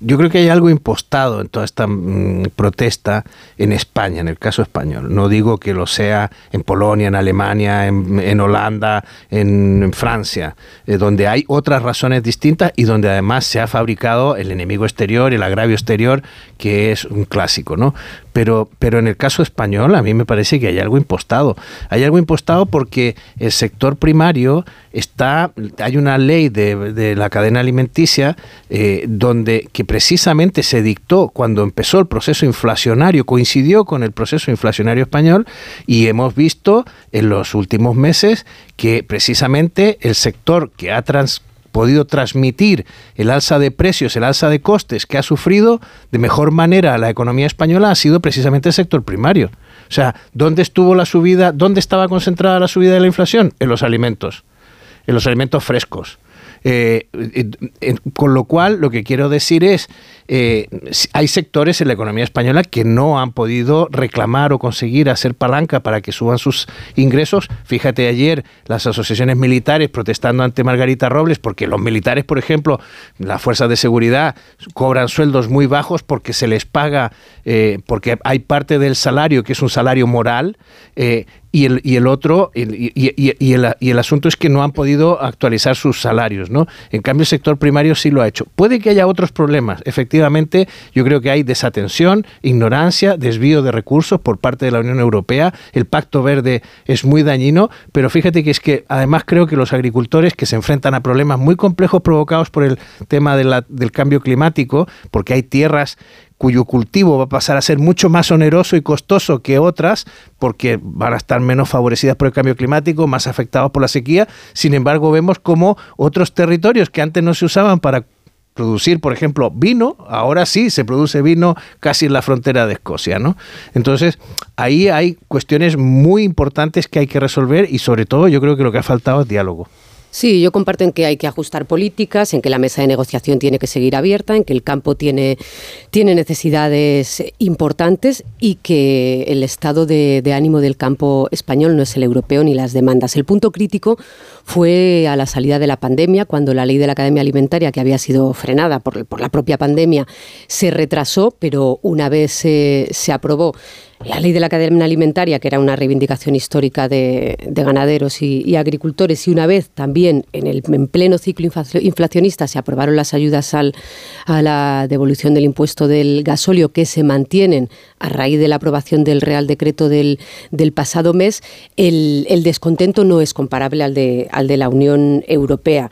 Yo creo que hay algo impostado en toda esta mm, protesta en España, en el caso español. No digo que lo sea en Polonia, en Alemania, en, Holanda, en, Francia, eh, donde hay otras razones distintas y donde además se ha fabricado el enemigo exterior, el agravio exterior, que es un clásico, ¿no? Pero, pero en el caso español a mí me parece que hay algo impostado. Hay algo impostado porque el sector primario está, hay una ley de, la cadena alimenticia eh, que precisamente se dictó cuando empezó el proceso inflacionario, coincidió con el proceso inflacionario español y hemos visto en los últimos meses que precisamente el sector que ha trans podido transmitir el alza de precios, el alza de costes que ha sufrido de mejor manera la economía española ha sido precisamente el sector primario. O sea, ¿dónde estuvo la subida? ¿Dónde estaba concentrada la subida de la inflación? En los alimentos, en los alimentos frescos. Eh, con lo cual, lo que quiero decir es, eh, hay sectores en la economía española que no han podido reclamar o conseguir hacer palanca para que suban sus ingresos. Fíjate ayer las asociaciones militares protestando ante Margarita Robles, porque los militares, por ejemplo, las fuerzas de seguridad cobran sueldos muy bajos porque se les paga, eh, porque hay parte del salario que es un salario moral y el, y el otro, y, el, y, el, asunto es que no han podido actualizar sus salarios, ¿no? En cambio, el sector primario sí lo ha hecho. Puede que haya otros problemas. Efectivamente, yo creo que hay desatención, ignorancia, desvío de recursos por parte de la Unión Europea. El Pacto Verde es muy dañino, pero fíjate que es que además creo que los agricultores que se enfrentan a problemas muy complejos provocados por el tema del cambio climático, porque hay tierras cuyo cultivo va a pasar a ser mucho más oneroso y costoso que otras, porque van a estar menos favorecidas por el cambio climático, más afectados por la sequía. Sin embargo, vemos como otros territorios que antes no se usaban para producir, por ejemplo, vino, ahora sí se produce vino casi en la frontera de Escocia, ¿no? Entonces, ahí hay cuestiones muy importantes que hay que resolver y sobre todo yo creo que lo que ha faltado es diálogo. Sí, yo comparto en que hay que ajustar políticas, en que la mesa de negociación tiene que seguir abierta, en que el campo tiene, tiene necesidades importantes y que el estado de, ánimo del campo español no es el europeo ni las demandas. El punto crítico fue a la salida de la pandemia, cuando la ley de la Academia Alimentaria, que había sido frenada por, por la propia pandemia, se retrasó, pero una vez se, se aprobó la ley de la cadena alimentaria, que era una reivindicación histórica de, ganaderos y, agricultores, y una vez también en el pleno ciclo inflacionista se aprobaron las ayudas al, a la devolución del impuesto del gasóleo que se mantienen a raíz de la aprobación del Real Decreto del, del pasado mes, el, el, descontento no es comparable al de, al de la Unión Europea.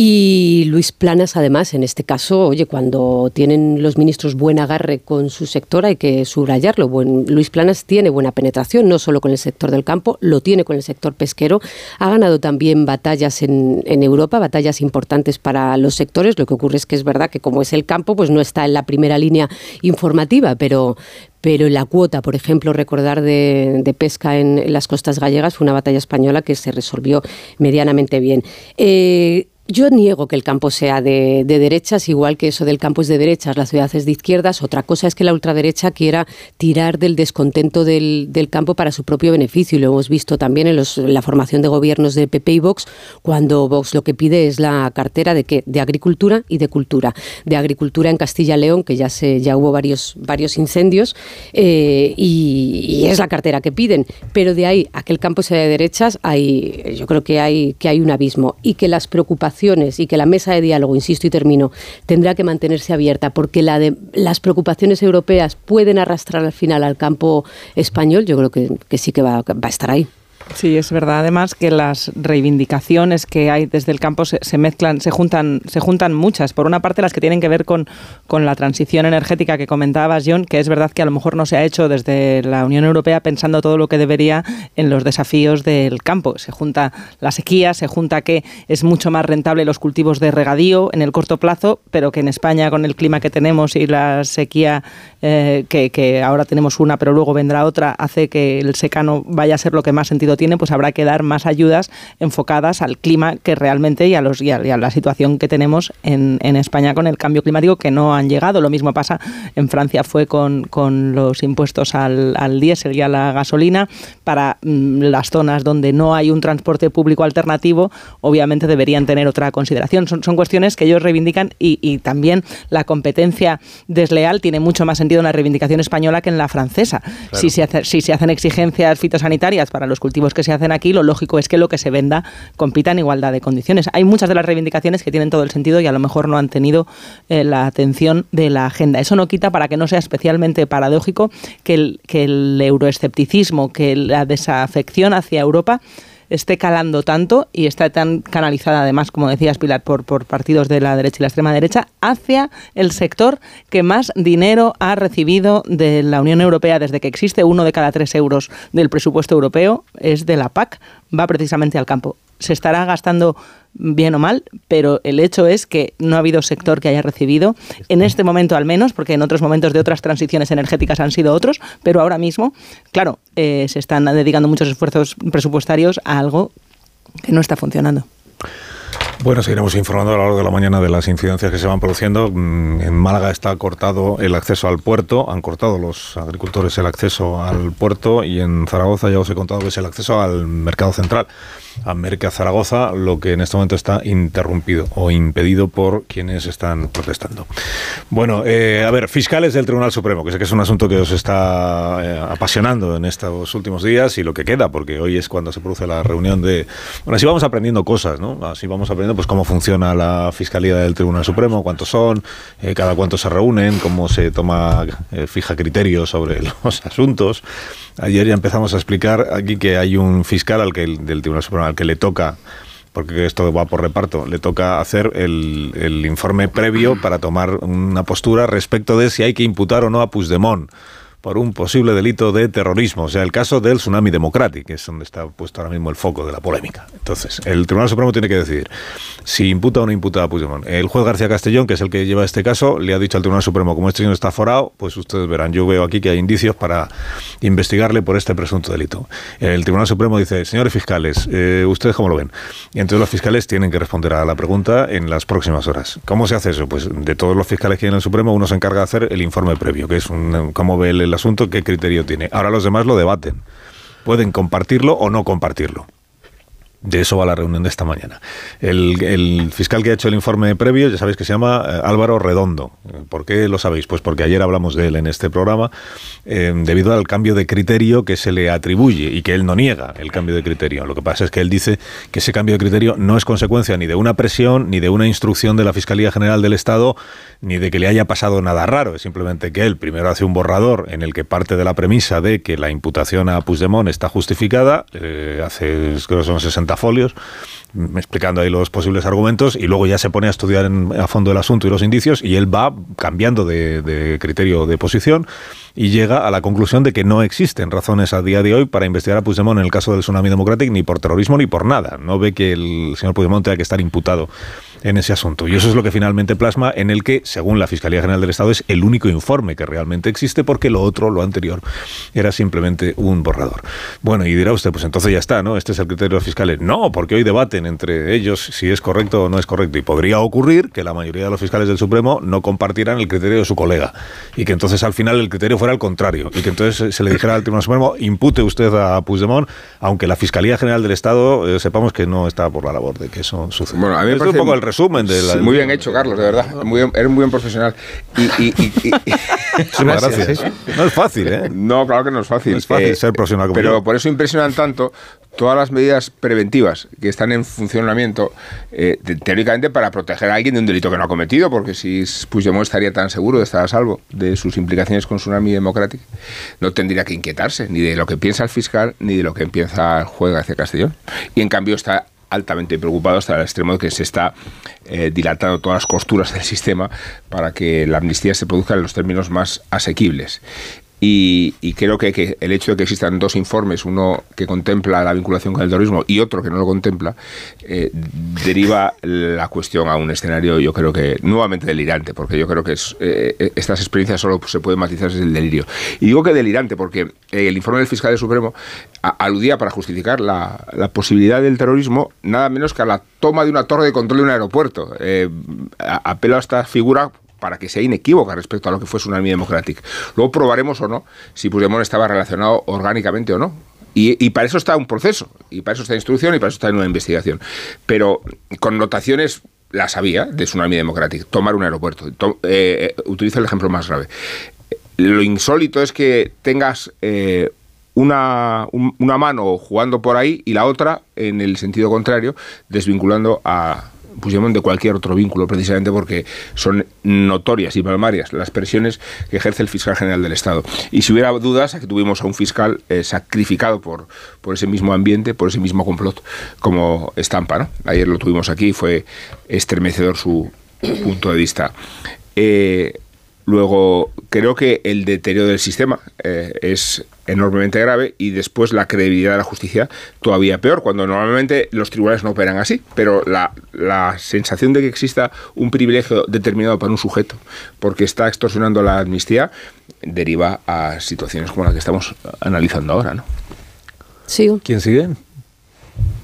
Y Luis Planas, además, en este caso, oye, cuando tienen los ministros buen agarre con su sector, hay que subrayarlo. Luis Planas tiene buena penetración, no solo con el sector del campo, lo tiene con el sector pesquero. Ha ganado también batallas en, Europa, batallas importantes para los sectores. Lo que ocurre es que es verdad que como es el campo, pues no está en la primera línea informativa, pero, pero la cuota, por ejemplo, recordar de, pesca en, las costas gallegas fue una batalla española que se resolvió medianamente bien. Eh, yo niego que el campo sea de, derechas, igual que eso del campo es de derechas, la ciudad es de izquierdas. Otra cosa es que la ultraderecha quiera tirar del descontento del, campo para su propio beneficio. Y lo hemos visto también en, la formación de gobiernos de PP y Vox, cuando Vox lo que pide es la cartera de qué? De agricultura y de cultura. De agricultura en Castilla-León, que ya, se, ya hubo varios, varios incendios, eh, y, es la cartera que piden. Pero de ahí a que el campo sea de derechas, hay, yo creo que hay, que hay un abismo. Y que las preocupaciones y que la mesa de diálogo, insisto y termino, tendrá que mantenerse abierta porque la de, las preocupaciones europeas pueden arrastrar al final al campo español, yo creo que, sí que va, va a estar ahí. Sí, es verdad. Además que las reivindicaciones que hay desde el campo se, mezclan, se juntan, se juntan muchas. Por una parte, las que tienen que ver con, con la transición energética que comentabas, John, que es verdad que a lo mejor no se ha hecho desde la Unión Europea pensando todo lo que debería en los desafíos del campo. Se junta la sequía, se junta que es mucho más rentable los cultivos de regadío en el corto plazo, pero que en España, con el clima que tenemos y la sequía eh, que, que ahora tenemos una, pero luego vendrá otra, hace que el secano vaya a ser lo que más sentido tiene, pues habrá que dar más ayudas enfocadas al clima que realmente y a, los, y a, la situación que tenemos en, en, España con el cambio climático que no han llegado. Lo mismo pasa en Francia fue con, con los impuestos al, al diésel y a la gasolina. Para mm, las zonas donde no hay un transporte público alternativo, obviamente deberían tener otra consideración. Son, son cuestiones que ellos reivindican y, y también la competencia desleal tiene mucho más sentido en la reivindicación española que en la francesa. Si, se hace, si se hacen exigencias fitosanitarias para los cultivos que se hacen aquí, lo lógico es que lo que se venda compita en igualdad de condiciones. Hay muchas de las reivindicaciones que tienen todo el sentido y a lo mejor no han tenido eh, la atención de la agenda. Eso no quita para que no sea especialmente paradójico que el, que el euroescepticismo, que la desafección hacia Europa esté calando tanto y está tan canalizada, además, como decías, Pilar, por, por partidos de la derecha y la extrema derecha, hacia el sector que más dinero ha recibido de la Unión Europea desde que existe. Uno de cada tres euros del presupuesto europeo es de la PAC, va precisamente al campo. Se estará gastando bien o mal, pero el hecho es que no ha habido sector que haya recibido, en este momento al menos, porque en otros momentos de otras transiciones energéticas han sido otros, pero ahora mismo, claro, eh, se están dedicando muchos esfuerzos presupuestarios a algo que no está funcionando. Bueno, seguiremos informando a lo largo de la mañana de las incidencias que se van produciendo. Mm, en Málaga está cortado el acceso al puerto, han cortado los agricultores el acceso al puerto y en Zaragoza ya os he contado que es el acceso al mercado central a Merca Zaragoza, lo que en este momento está interrumpido o impedido por quienes están protestando. Bueno, eh, a ver, fiscales del Tribunal Supremo, que sé que es un asunto que os está eh, apasionando en estos últimos días y lo que queda, porque hoy es cuando se produce la reunión de... Bueno, así vamos aprendiendo cosas, ¿no? Así vamos aprendiendo pues cómo funciona la Fiscalía del Tribunal Supremo, cuántos son, eh, cada cuánto se reúnen, cómo se toma, fija criterios sobre *laughs* los asuntos. Ayer ya empezamos a explicar aquí que hay un fiscal al que del Tribunal Supremo al que le toca porque esto va por reparto, le toca hacer el, el, informe previo para tomar una postura respecto de si hay que imputar o no a Puigdemont por un posible delito de terrorismo, o sea, el caso del tsunami democrático, que es donde está puesto ahora mismo el foco de la polémica. Entonces, el Tribunal Supremo tiene que decidir si imputa o no imputa a Puigdemont. El juez García Castellón, que es el que lleva este caso, le ha dicho al Tribunal Supremo, como este señor está forado, pues ustedes verán, yo veo aquí que hay indicios para investigarle por este presunto delito. El Tribunal Supremo dice, señores fiscales, eh, ¿ustedes cómo lo ven? Y entonces los fiscales tienen que responder a la pregunta en las próximas horas. ¿Cómo se hace eso? Pues de todos los fiscales que hay en el Supremo, uno se encarga de hacer el informe previo, que es un, cómo ve el el asunto, qué criterio tiene. Ahora los demás lo debaten. Pueden compartirlo o no compartirlo. De eso va la reunión de esta mañana. El, fiscal que ha hecho el informe previo, ya sabéis que se llama eh, Álvaro Redondo. ¿Por qué lo sabéis? Pues porque ayer hablamos de él en este programa, eh, debido al cambio de criterio que se le atribuye y que él no niega el cambio de criterio. Lo que pasa es que él dice que ese cambio de criterio no es consecuencia ni de una presión, ni de una instrucción de la Fiscalía General del Estado, ni de que le haya pasado nada raro. Es simplemente que él primero hace un borrador en el que parte de la premisa de que la imputación a Puigdemont está justificada, eh, hace creo que son 60 folios, explicando ahí los posibles argumentos, y luego ya se pone a estudiar a fondo el asunto y los indicios, y él va cambiando de, de criterio de posición y llega a la conclusión de que no existen razones a día de hoy para investigar a Puigdemont en el caso del Tsunami Democratic ni por terrorismo ni por nada. No ve que el señor Puigdemont tenga que estar imputado en ese asunto. Y eso es lo que finalmente plasma en el que, según la Fiscalía General del Estado, es el único informe que realmente existe porque lo otro, lo anterior, era simplemente un borrador. Bueno, y dirá usted, pues entonces ya está, ¿no? Este es el criterio de los fiscales. No, porque hoy debaten entre ellos si es correcto o no es correcto. Y podría ocurrir que la mayoría de los fiscales del Supremo no compartieran el criterio de su colega. Y que entonces al final el criterio fuera al contrario. Y que entonces se le dijera al Tribunal Supremo, impute usted a Puigdemont, aunque la Fiscalía General del Estado eh, sepamos que no está por la labor de que eso suceda. Bueno, a mí me parece resumen de la... muy bien hecho, Carlos, de verdad. Muy, eres muy buen profesional. Y, y, y, *laughs* gracias. No es fácil, ¿eh? No, claro que no es fácil. es fácil ser profesional como Pero por eso impresionan tanto todas las medidas preventivas que están en funcionamiento, eh, teóricamente para proteger a alguien de un delito que no ha cometido, porque si Puigdemont estaría tan seguro de estar a salvo de sus implicaciones con Tsunami Democratic, no tendría que inquietarse ni de lo que piensa el fiscal ni de lo que piensa el juez hacia Castellón. Y en cambio está altamente preocupado hasta el extremo de que se está eh, dilatando todas las costuras del *laughs* sistema para que la amnistía se produzca en los términos más asequibles. Y, creo que, el hecho de que existan dos informes, uno que contempla la vinculación con el terrorismo y otro que no lo contempla, eh, deriva la cuestión a un escenario, yo creo que nuevamente delirante, porque yo creo que eh, estas experiencias solo se pueden matizar desde el delirio. Y digo que delirante porque el informe del fiscal del Supremo aludía para justificar la, posibilidad del terrorismo nada menos que a la toma de una torre de control de un aeropuerto. Eh, apelo a esta figura para que sea inequívoca respecto a lo que fue Tsunami Democratic. Luego probaremos o no si Puigdemont estaba relacionado orgánicamente o no. Y, para eso está un proceso, y para eso está instrucción, y para eso está una investigación. Pero con notaciones las había de Tsunami Democratic, tomar un aeropuerto. Eh, utilizo el ejemplo más grave. Lo insólito es que tengas eh, una mano jugando por ahí y la otra en el sentido contrario, desvinculando a, Puigdemont de cualquier otro vínculo, precisamente porque son notorias y palmarias las presiones que ejerce el fiscal general del Estado. Y si hubiera dudas, aquí tuvimos a un fiscal eh, sacrificado por, por ese mismo ambiente, por ese mismo complot, como estampa. ¿no? Ayer lo tuvimos aquí, fue estremecedor su punto de vista. Eh, Luego, creo que el deterioro del sistema eh, es enormemente grave y después la credibilidad de la justicia todavía peor, cuando normalmente los tribunales no operan así, pero la, la sensación de que exista un privilegio determinado para un sujeto porque está extorsionando la amnistía deriva a situaciones como la que estamos analizando ahora, ¿no? Sigo. ¿Quién sigue?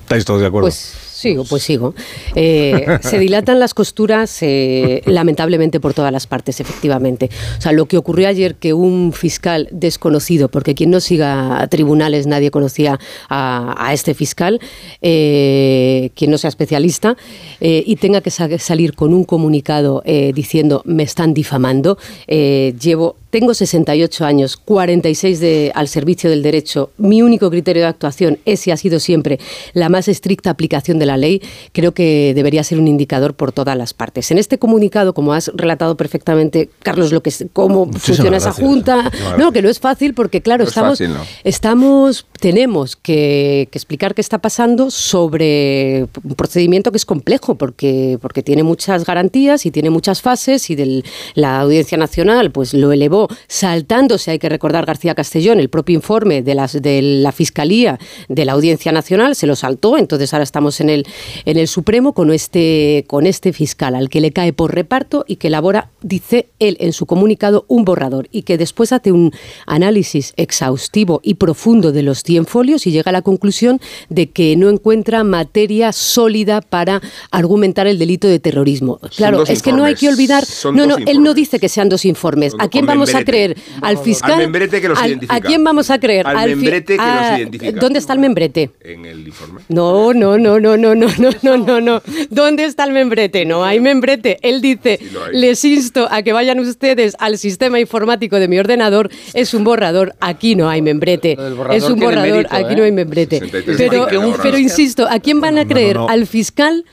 ¿Estáis todos de acuerdo? Pues Sigo, pues sigo. Eh, se dilatan las costuras eh, lamentablemente por todas las partes, efectivamente. O sea, lo que ocurrió ayer que un fiscal desconocido, porque quien no siga a tribunales nadie conocía a, este fiscal, eh, quien no sea especialista, y tenga que salir con un comunicado diciendo me están difamando, llevo tengo 68 años, 46 de, al servicio del derecho. Mi único criterio de actuación es y ha sido siempre la más estricta aplicación de la ley. Creo que debería ser un indicador por todas las partes. En este comunicado, como has relatado perfectamente, Carlos, lo que cómo funciona esa junta, no, que no es fácil porque claro, estamos, estamos, tenemos que, explicar qué está pasando sobre un procedimiento que es complejo porque porque tiene muchas garantías y tiene muchas fases y del, la Audiencia Nacional pues lo elevó saltándose, hay que recordar García Castellón, el propio informe de, las, de la Fiscalía de la Audiencia Nacional, se lo saltó, entonces ahora estamos en el, en el Supremo con este, con este fiscal al que le cae por reparto y que elabora, dice él en su comunicado, un borrador y que después hace un análisis exhaustivo y profundo de los 100 folios y llega a la conclusión de que no encuentra materia sólida para argumentar el delito de terrorismo. Claro, es que no hay que olvidar, no, no, él no dice que sean dos informes. ¿A quién vamos a creer? ¿Al fiscal? Al membrete que los identifica. ¿A quién vamos a creer? Al, membrete que los ah, identifica. ¿Dónde está el membrete? En el informe. No, no, no, no, no, no, no, no, no, no. ¿Dónde está el membrete? No hay membrete. Él dice, les insto a que vayan ustedes al sistema informático de mi ordenador. Es un borrador. Aquí no hay membrete. Es un borrador. Aquí no hay membrete. Pero, pero insisto, ¿a quién van a creer? ¿Al fiscal?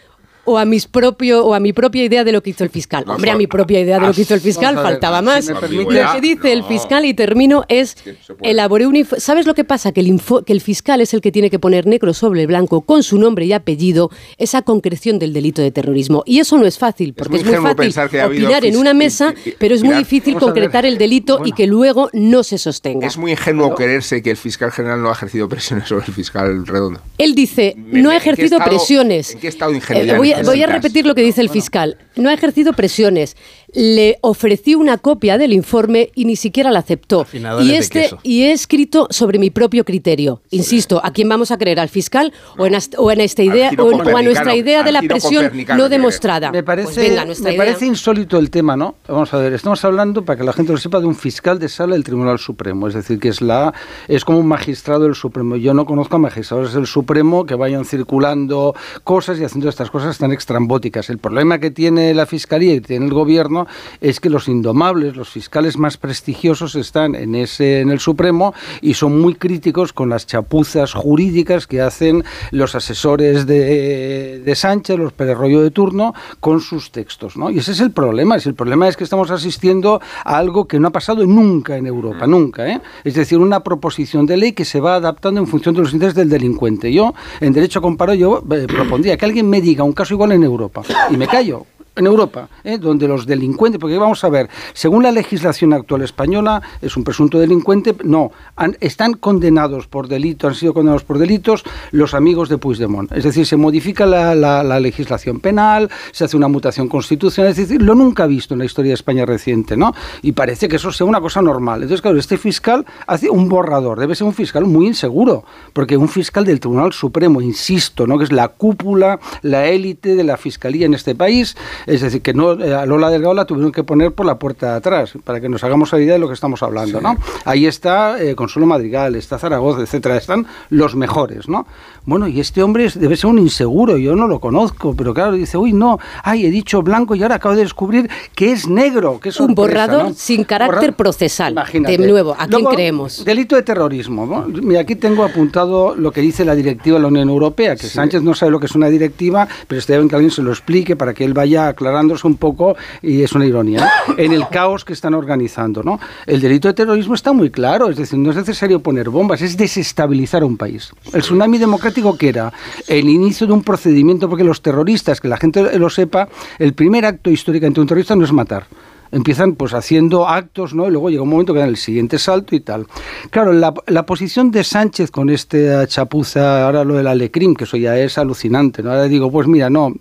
O a mis propio o a mi propia idea de lo que hizo el fiscal. Hombre, a mi propia idea de lo que hizo el fiscal faltaba más. lo que dice el fiscal y termino es elaboré un ¿Sabes lo que pasa? Que el, que el fiscal es el que tiene que poner negro sobre blanco con su nombre y apellido esa concreción del delito de terrorismo y eso no es fácil porque es muy, fácil opinar en una mesa, pero es muy difícil concretar el delito y que luego no se sostenga. Es muy ingenuo creerse que el fiscal general no ha ejercido presiones sobre el fiscal redondo. Él dice, no ha ejercido presiones. ¿En qué estado voy, a repetir lo que dice el fiscal. No ha ejercido presiones. Le ofrecí una copia del informe y ni siquiera la aceptó. Y, este, y he escrito sobre mi propio criterio. Insisto, ¿a quién vamos a creer? ¿Al fiscal o, en, o en esta idea o, a nuestra idea de la presión no demostrada? Me parece, pues me parece insólito el tema, ¿no? Vamos a ver, estamos hablando, para que la gente lo sepa, de un fiscal de sala del Tribunal Supremo. Es decir, que es, la, es como un magistrado del Supremo. Yo no conozco a magistrados del Supremo que vayan circulando cosas y haciendo estas cosas tan extrambóticas. El problema que tiene la Fiscalía y tiene el Gobierno es que los indomables, los fiscales más prestigiosos están en, ese, en el Supremo y son muy críticos con las chapuzas jurídicas que hacen los asesores de, de Sánchez, los pererrollo de turno, con sus textos. ¿no? Y ese es el problema. Es el problema es que estamos asistiendo a algo que no ha pasado nunca en Europa, mm. nunca. ¿eh? Es decir, una proposición de ley que se va adaptando en función de los intereses del delincuente. Yo, en derecho comparado, yo eh, propondría que alguien me diga un caso igual en Europa y me callo en Europa, ¿eh? donde los delincuentes, porque vamos a ver, según la legislación actual española, es un presunto delincuente, no, están condenados por delito, han sido condenados por delitos los amigos de Puigdemont. Es decir, se modifica la, la, legislación penal, se hace una mutación constitucional, es decir, lo nunca visto en la historia de España reciente, ¿no? Y parece que eso sea una cosa normal. Entonces, claro, este fiscal hace un borrador, debe ser un fiscal muy inseguro, porque un fiscal del Tribunal Supremo, insisto, ¿no? que es la cúpula, la élite de la fiscalía en este país, es decir, que no, eh, a Lola Delgado la tuvieron que poner por la puerta de atrás, para que nos hagamos la idea de lo que estamos hablando, ¿no? Ahí está eh, Consuelo Madrigal, está Zaragoza, etcétera, están los mejores, ¿no? Bueno, y este hombre debe ser un inseguro, yo no lo conozco, pero claro, dice, uy, no, ay, he dicho blanco y ahora acabo de descubrir que es negro, que es un borrador sin carácter procesal. Imagínate. De nuevo, ¿a quién creemos? Delito de terrorismo. ¿no? Mira, aquí tengo apuntado lo que dice la directiva de la Unión Europea, que Sánchez no sabe lo que es una directiva, pero está bien que alguien se lo explique para que él vaya aclarándose un poco, y es una ironía, *laughs* en el caos que están organizando. ¿no? El delito de terrorismo está muy claro, es decir, no es necesario poner bombas, es desestabilizar un país. El tsunami democrático que era el inicio de un procedimiento, porque los terroristas, que la gente lo sepa, el primer acto histórico entre un terrorista no es matar empiezan pues haciendo actos, ¿no? Y luego llega un momento que dan el siguiente salto y tal. Claro, la, la posición de Sánchez con este chapuza, ahora lo del Alecrim, que eso ya es alucinante, ¿no? Ahora digo, pues mira, no,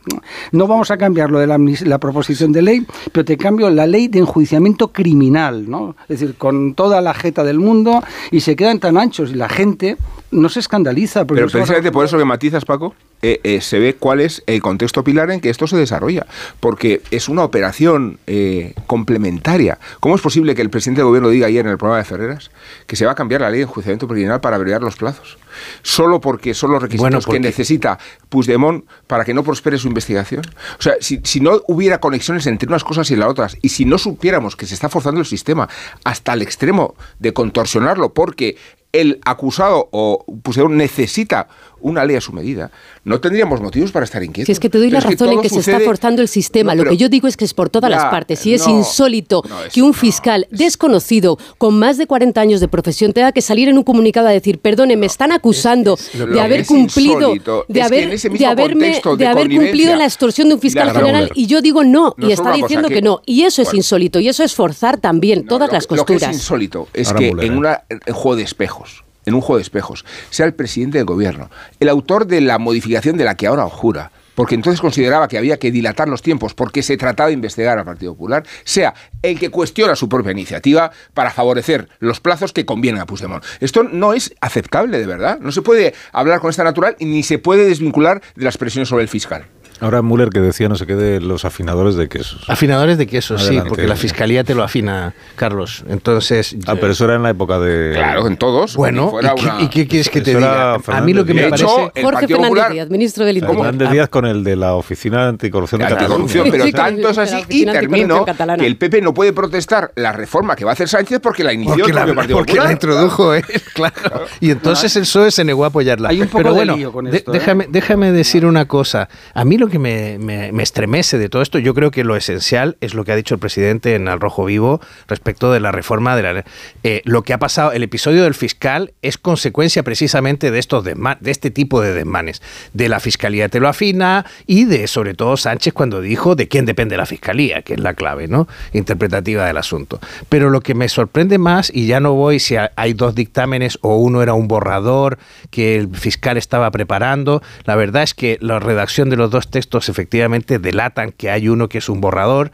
no vamos a cambiar lo de la, la proposición de ley, pero te cambio la ley de enjuiciamiento criminal, ¿no? Es decir, con toda la jeta del mundo y se quedan tan anchos y la gente no se escandaliza. Pero precisamente por eso que matizas, Paco, eh, eh, se ve cuál es el contexto pilar en que esto se desarrolla. Porque es una operación eh, complementaria. ¿Cómo es posible que el presidente del gobierno diga ayer en el programa de Ferreras que se va a cambiar la ley de enjuiciamiento criminal para abreviar los plazos? Solo porque son los requisitos que necesita Puigdemont para que no prospere su investigación. O sea, si, si no hubiera conexiones entre unas cosas y las otras, y si no supiéramos que se está forzando el sistema hasta el extremo de contorsionarlo porque el acusado o pusieron necesita una ley a su medida, no tendríamos motivos para estar inquietos. Si es que te doy la razón en que se está forzando el sistema, lo que yo digo es que es por todas las partes. Y es insólito que un fiscal desconocido con más de 40 años de profesión tenga que salir en un comunicado a decir, perdone, me están acusando de haber cumplido, de haber, de haberme, de haber cumplido la extorsión de un fiscal general. Y yo digo no, y está diciendo que, no. Y eso es insólito, y eso es forzar también todas las costuras. Lo que es insólito es que en, una, en juego de espejos, en un juego de espejos, sea el presidente del gobierno, el autor de la modificación de la que ahora jura, porque entonces consideraba que había que dilatar los tiempos porque se trataba de investigar al Partido Popular, sea el que cuestiona su propia iniciativa para favorecer los plazos que convienen a Puigdemont. Esto no es aceptable, de verdad. No se puede hablar con esta natural ni se puede desvincular de las presiones sobre el fiscal. Ahora Müller que decía no sé qué de los afinadores de quesos. Afinadores de quesos, sí, porque la fiscalía te lo afina, Carlos. Entonces. Ah, pero eso era en la época de. Claro, en todos. Bueno, ¿y, qué, quieres que te diga? A mí lo que me parece. Jorge Fernández Díaz, ministro del Interior. Fernández Díaz con el de la Oficina Anticorrupción de Anticorrupción, pero tanto es así. Y termino que el PP no puede protestar la reforma que va a hacer Sánchez porque la inició el propio Partido Porque la introdujo él, *laughs* claro. Y entonces el PSOE se negó a apoyarla. Hay un poco de lío con esto. ¿eh? Déjame decir una cosa. A mí lo que me, me, estremece de todo esto, yo creo que lo esencial es lo que ha dicho el presidente en Al Rojo Vivo respecto de la reforma de la eh, lo que ha pasado, el episodio del fiscal es consecuencia precisamente de estos de este tipo de desmanes, de la fiscalía te lo afina y de sobre todo Sánchez cuando dijo de quién depende la fiscalía, que es la clave, ¿no? Interpretativa del asunto. Pero lo que me sorprende más, y ya no voy si hay dos dictámenes o uno era un borrador que el fiscal estaba preparando, la verdad es que la redacción de los dos textos efectivamente delatan que hay uno que es un borrador,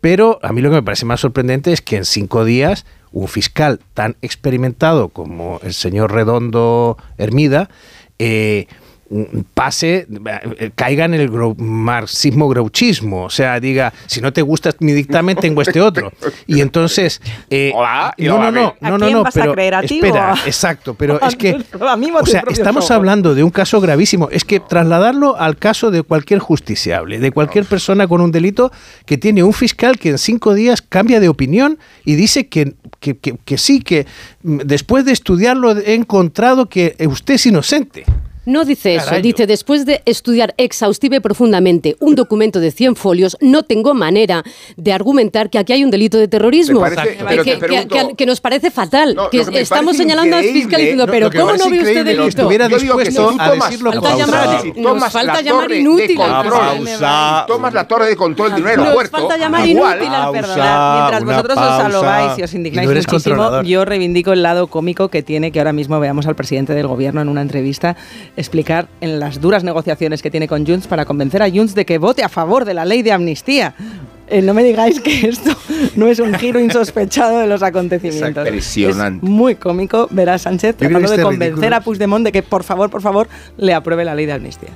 Pero a mí lo que me parece más sorprendente es que en cinco días un fiscal tan experimentado como el señor Redondo Hermida eh, pase, caiga en el marxismo grouchismo, o sea, diga, si no te gusta mi dictamen, tengo este otro. *laughs* Y entonces, eh, no, no, no, no, no, no, pero espera, exacto, pero *laughs* es que, o sea, estamos hablando de un caso gravísimo, es que trasladarlo al caso de cualquier justiciable, de cualquier persona con un delito que tiene un fiscal que en cinco días cambia de opinión y dice que, que, que sí, que mm, después de estudiarlo he encontrado que usted es inocente. No dice eso, dice después de estudiar exhaustiva y profundamente un documento de 100 folios, no tengo manera de argumentar que aquí hay un delito de terrorismo. que, nos parece fatal. que estamos señalando al fiscal diciendo, pero ¿cómo no ve usted delito? Estuviera dispuesto a decirlo falta llamar, Nos falta llamar inútil al Tomas la torre de control de un aeropuerto. Nos falta llamar inútil al Mientras vosotros os alobáis y os indignáis muchísimo, yo reivindico el lado cómico que tiene que ahora mismo veamos al presidente del gobierno en una entrevista explicar en las duras negociaciones que tiene con Junts para convencer a Junts de que vote a favor de la ley de amnistía. Eh, no me digáis que esto no es un giro insospechado de los acontecimientos. Es muy cómico ver a Sánchez tratando de convencer a Puigdemont de que por favor, por favor, le apruebe la ley de amnistía.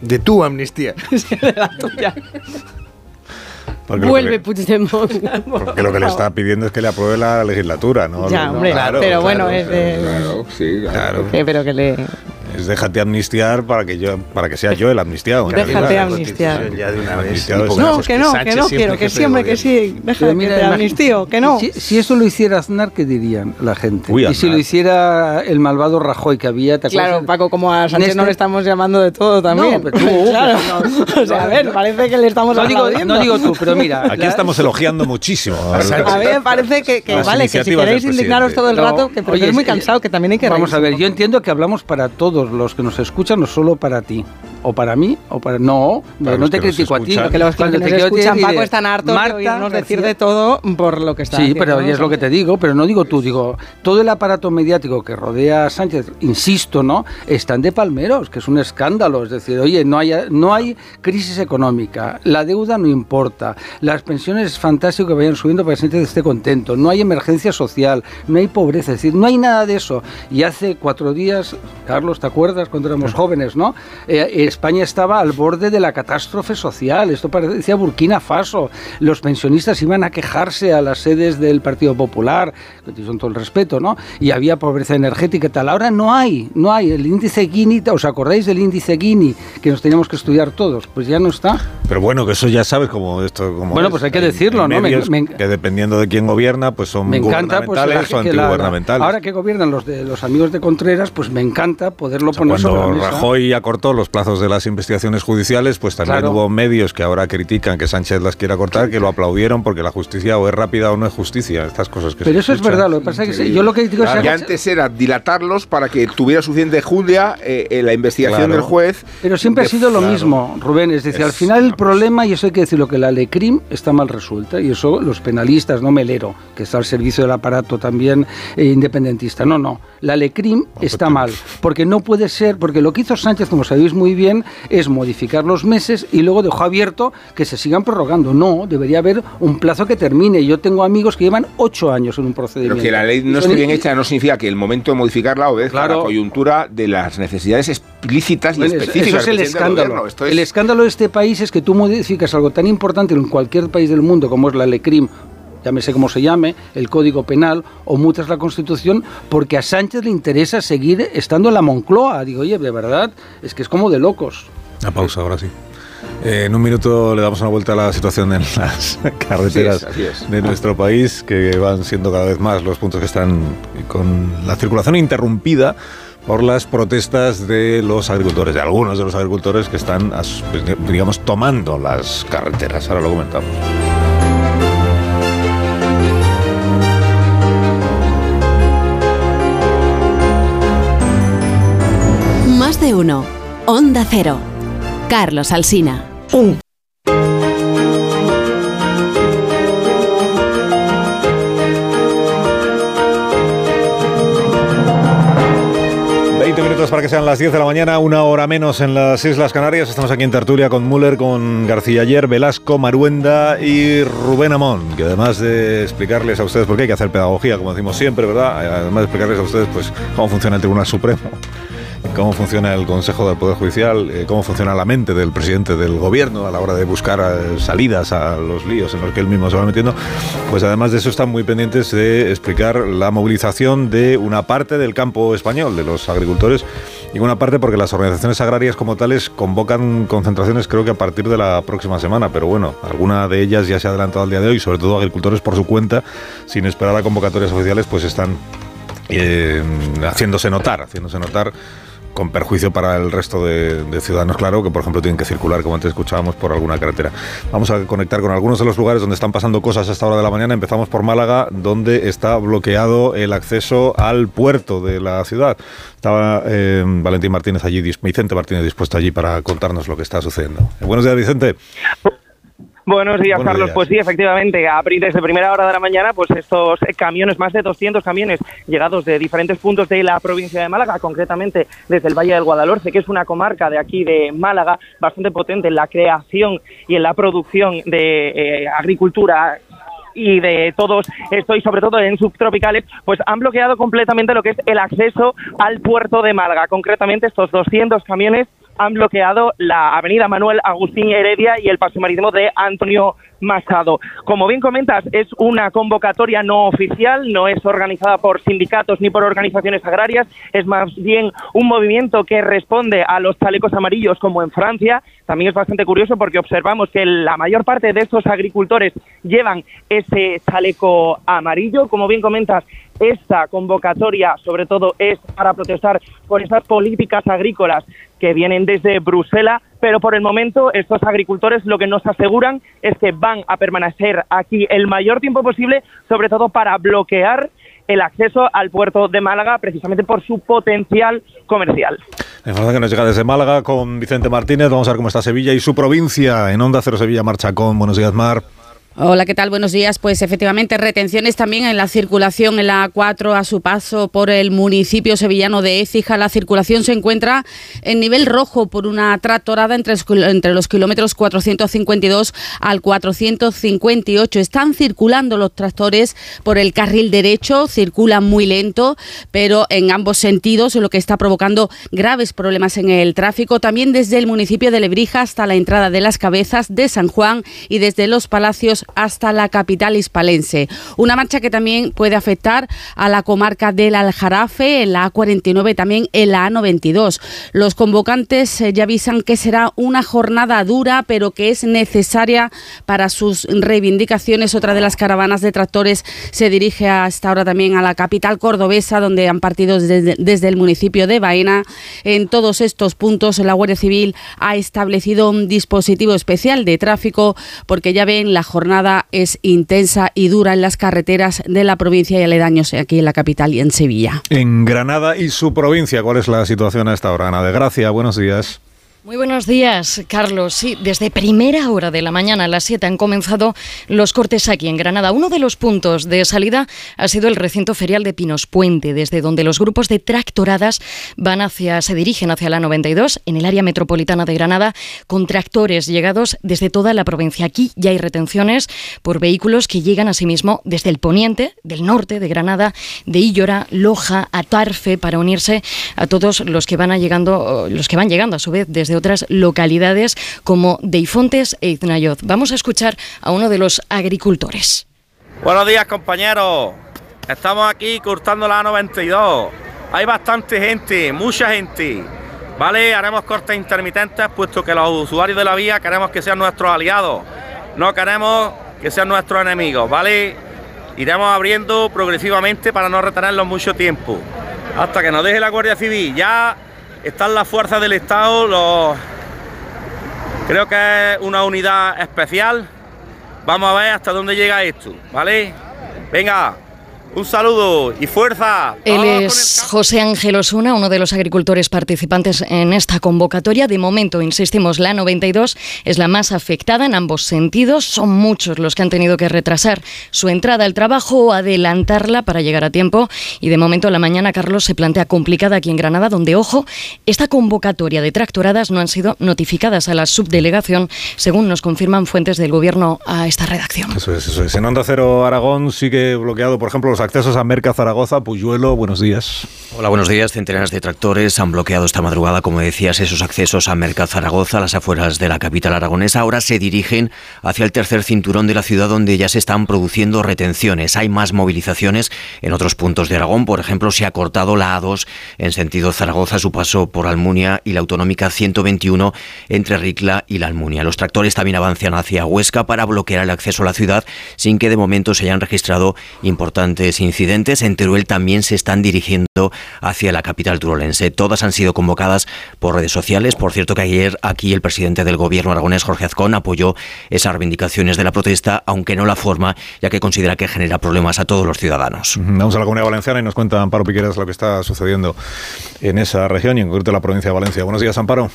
De tu amnistía. *laughs* de la tuya. Vuelve Puigdemont. Porque lo que le está pidiendo es que le apruebe la legislatura, ¿no? Ya, hombre, pero bueno, es de... Claro, sí, claro. pero que le es déjate amnistiar para que yo para que sea yo el amnistiado. Déjate amnistiar. Ya de una vez. No, que no, que no quiero, que siempre que sí. Déjate que te amnistío, que no. Si, eso lo hiciera Aznar, ¿qué dirían la gente? y si lo hiciera el malvado Rajoy que había, ¿te Claro, Paco, como a Sánchez no le estamos llamando de todo también. No, pero tú, *laughs* claro. *laughs* o sea, a ver, parece que le estamos no digo, no digo tú, pero mira. Aquí estamos elogiando muchísimo. *laughs* A, a mí me parece que, que vale, que si queréis indignaros todo el rato, que es muy cansado, que también hay que Vamos a ver, yo entiendo que hablamos para todos los que nos escuchan no solo para ti. O para mí, o para. No, no te critico a ti. Porque los que nos escuchan, Paco, están hartos Marta, de oírnos decir de todo por lo que está Sí, pero es lo que te digo, pero no digo tú, digo, todo el aparato mediático que rodea a Sánchez, insisto, ¿no? Están de palmeros, que es un escándalo. Es decir, oye, no hay, no hay crisis económica, la deuda no importa, las pensiones es fantástico que vayan subiendo para que Sánchez esté contento, no hay emergencia social, no hay pobreza, es decir, no hay nada de eso. Y hace cuatro días, Carlos, ¿te acuerdas cuando éramos *laughs* jóvenes, no? Eh, España estaba al borde de la catástrofe social. Esto parecía Burkina Faso. Los pensionistas iban a quejarse a las sedes del Partido Popular, con todo el respeto, ¿no? Y había pobreza energética y tal. Ahora no hay, no hay. El índice Gini, ¿os acordáis del índice Gini que nos teníamos que estudiar todos? Pues ya no está. Pero bueno, que eso ya sabes como esto. Como bueno, pues hay que decirlo, ¿no? que dependiendo de quién gobierna, pues son me encanta, pues, gubernamentales o antigubernamentales. ahora que gobiernan los de los amigos de Contreras, pues me encanta poderlo poner sobre la mesa. Rajoy acortó los plazos de las investigaciones judiciales, pues también hubo medios que ahora critican que Sánchez las quiera cortar, que lo aplaudieron porque la justicia o es rápida o no es justicia. Estas cosas que Pero eso es verdad, lo que pasa es que yo lo que digo es que antes era dilatarlos para que tuviera suficiente Julia eh, la investigación del juez. Pero siempre ha sido lo mismo, Rubén. Es decir, al final el problema, y eso hay que decirlo, que la LECRIM está mal resuelta, y eso los penalistas, no Melero, que está al servicio del aparato también eh, independentista. No, no. La LECRIM está mal, porque no puede ser, porque lo que hizo Sánchez, como sabéis muy bien, es modificar los meses y luego dejó abierto que se sigan prorrogando. No, debería haber un plazo que termine. Yo tengo amigos que llevan ocho años en un procedimiento. Pero que la ley no esté bien hecha no significa que el momento de modificarla obedezca a la coyuntura de las necesidades explícitas y específicas. Eso es el escándalo. El escándalo de este país es que tú modificas algo tan importante en cualquier país del mundo como es la ley CRIM llámese como se llame, el Código Penal o mutas la Constitución, porque a Sánchez le interesa seguir estando en la Moncloa. Digo, oye, de verdad, es que es como de locos. Una pausa, ahora sí. Eh, en un minuto le damos una vuelta a la situación en las *laughs* carreteras de nuestro país, que van siendo cada vez más los puntos que están con la circulación interrumpida por las protestas de los agricultores, de algunos de los agricultores que están, pues, digamos, tomando las carreteras. Ahora lo comentamos. De uno. Onda Cero. Carlos Alsina. Un 20 minutos minutos para que sean las 10 de la mañana, una hora menos en las Islas Canarias. Estamos aquí en tertulia con Müller, con García Ayer, Velasco, Maruenda y Rubén Amón, que además de explicarles a ustedes, porque hay que hacer pedagogía, como decimos siempre, ¿verdad? Además de explicarles a ustedes pues cómo funciona el Tribunal Supremo cómo funciona el Consejo del Poder Judicial, eh, cómo funciona la mente del presidente del gobierno a la hora de buscar eh, salidas a los líos en los que él mismo se va metiendo, pues además de eso están muy pendientes de explicar la movilización de una parte del campo español, de los agricultores, y una parte porque las organizaciones agrarias como tales convocan concentraciones creo que a partir de la próxima semana, pero bueno, alguna de ellas ya se ha adelantado al día de hoy, sobre todo agricultores por su cuenta, sin esperar a convocatorias oficiales, pues están eh, haciéndose notar, haciéndose notar con perjuicio para el resto de, ciudadanos, claro, que por ejemplo tienen que circular, como antes escuchábamos, por alguna carretera. Vamos a conectar con algunos de los lugares donde están pasando cosas a esta hora de la mañana. Empezamos por Málaga, donde está bloqueado el acceso al puerto de la ciudad. Estaba eh, Valentín Martínez allí, Vicente Martínez dispuesto allí para contarnos lo que está sucediendo. Buenos días, Vicente. Buenos días, Carlos. Pues sí, efectivamente, a, desde primera hora de la mañana, pues estos camiones, más de 200 camiones llegados de diferentes puntos de la provincia de Málaga, concretamente desde el Valle del Guadalhorce, que es una comarca de aquí de Málaga bastante potente en la creación y en la producción de eh, agricultura y de todos esto y sobre todo en subtropicales, pues han bloqueado completamente lo que es el acceso al puerto de Málaga. Concretamente estos 200 camiones han bloqueado la avenida Manuel Agustín Heredia y el paso marítimo de Antonio Machado. Como bien comentas, es una convocatoria no oficial, no es organizada por sindicatos ni por organizaciones agrarias, es más bien un movimiento que responde a los chalecos amarillos como en Francia. También es bastante curioso porque observamos que la mayor parte de estos agricultores llevan ese chaleco amarillo. Como bien comentas, esta convocatoria sobre todo es para protestar por esas políticas agrícolas que vienen desde Bruselas, pero por el momento estos agricultores lo que nos aseguran es que van a permanecer aquí el mayor tiempo posible, sobre todo para bloquear el acceso al puerto de Málaga, precisamente por su potencial comercial. Información que nos llega desde Málaga con Vicente Martínez. Vamos a ver cómo está Sevilla y su provincia. En Onda Cero Sevilla, Marcha con. Buenos días, Mar. Hola, ¿qué tal? Buenos días. Pues efectivamente, retenciones también en la circulación en la A4 a su paso por el municipio sevillano de Écija. La circulación se encuentra en nivel rojo por una tractorada entre, los kilómetros 452 al 458. Están circulando los tractores por el carril derecho, circulan muy lento, pero en ambos sentidos, lo que está provocando graves problemas en el tráfico. También desde el municipio de Lebrija hasta la entrada de las cabezas de San Juan y desde los palacios hasta la capital hispalense. Una marcha que también puede afectar a la comarca del Aljarafe, en la A49, también en la A92. Los convocantes eh, ya avisan que será una jornada dura, pero que es necesaria para sus reivindicaciones. Otra de las caravanas de tractores se dirige hasta ahora también a la capital cordobesa, donde han partido desde, el municipio de Baena. En todos estos puntos, la Guardia Civil ha establecido un dispositivo especial de tráfico, porque ya ven la jornada es intensa y dura en las carreteras de la provincia y aledaños aquí en la capital y en Sevilla. En Granada y su provincia, ¿cuál es la situación a esta hora? Ana de Gracia, buenos días. Muy buenos días, Carlos. Sí, desde primera hora de la mañana a las 7 han comenzado los cortes aquí en Granada. Uno de los puntos de salida ha sido el recinto ferial de Pinos Puente, desde donde los grupos de tractoradas van hacia, se dirigen hacia la 92 en el área metropolitana de Granada con tractores llegados desde toda la provincia. Aquí ya hay retenciones por vehículos que llegan asimismo desde el poniente, del norte de Granada, de Illora, Loja, Atarfe, para unirse a todos los que van llegando, los que van llegando a su vez desde otras localidades como Deifontes e Iznayoz. Vamos a escuchar a uno de los agricultores. Buenos días compañeros, estamos aquí cortando la 92. Hay bastante gente, mucha gente. ¿Vale? Haremos cortes intermitentes puesto que los usuarios de la vía queremos que sean nuestros aliados. No queremos que sean nuestros enemigos, ¿vale? Iremos abriendo progresivamente para no retenerlos mucho tiempo. Hasta que nos deje la Guardia Civil. Ya están las fuerzas del Estado, los... creo que es una unidad especial. Vamos a ver hasta dónde llega esto, ¿vale? Venga, Un saludo y fuerza. Él es José Ángel Osuna, uno de los agricultores participantes en esta convocatoria. De momento, insistimos, la 92 es la más afectada en ambos sentidos. Son muchos los que han tenido que retrasar su entrada al trabajo o adelantarla para llegar a tiempo. Y de momento, la mañana, Carlos, se plantea complicada aquí en Granada, donde, ojo, esta convocatoria de tractoradas no han sido notificadas a la subdelegación, según nos confirman fuentes del gobierno a esta redacción. Eso es, eso es. En Onda Cero Aragón sigue bloqueado, por ejemplo, los accesos a Merca Zaragoza, Puyuelo, buenos días. Hola, buenos días. Centenares de tractores han bloqueado esta madrugada, como decías, esos accesos a Merca Zaragoza, las afueras de la capital aragonesa. Ahora se dirigen hacia el tercer cinturón de la ciudad donde ya se están produciendo retenciones. Hay más movilizaciones en otros puntos de Aragón. Por ejemplo, se ha cortado la A2 en sentido Zaragoza, su paso por Almunia y la autonómica 121 entre Ricla y la Almunia. Los tractores también avanzan hacia Huesca para bloquear el acceso a la ciudad sin que de momento se hayan registrado importantes incidentes. En Teruel también se están dirigiendo hacia la capital turolense. Todas han sido convocadas por redes sociales. Por cierto que ayer aquí el presidente del gobierno aragonés, Jorge Azcón, apoyó esas reivindicaciones de la protesta, aunque no la forma, ya que considera que genera problemas a todos los ciudadanos. Vamos a la Comunidad Valenciana y nos cuenta Amparo Piqueras lo que está sucediendo en esa región y en concreto la provincia de Valencia. Buenos días, Amparo.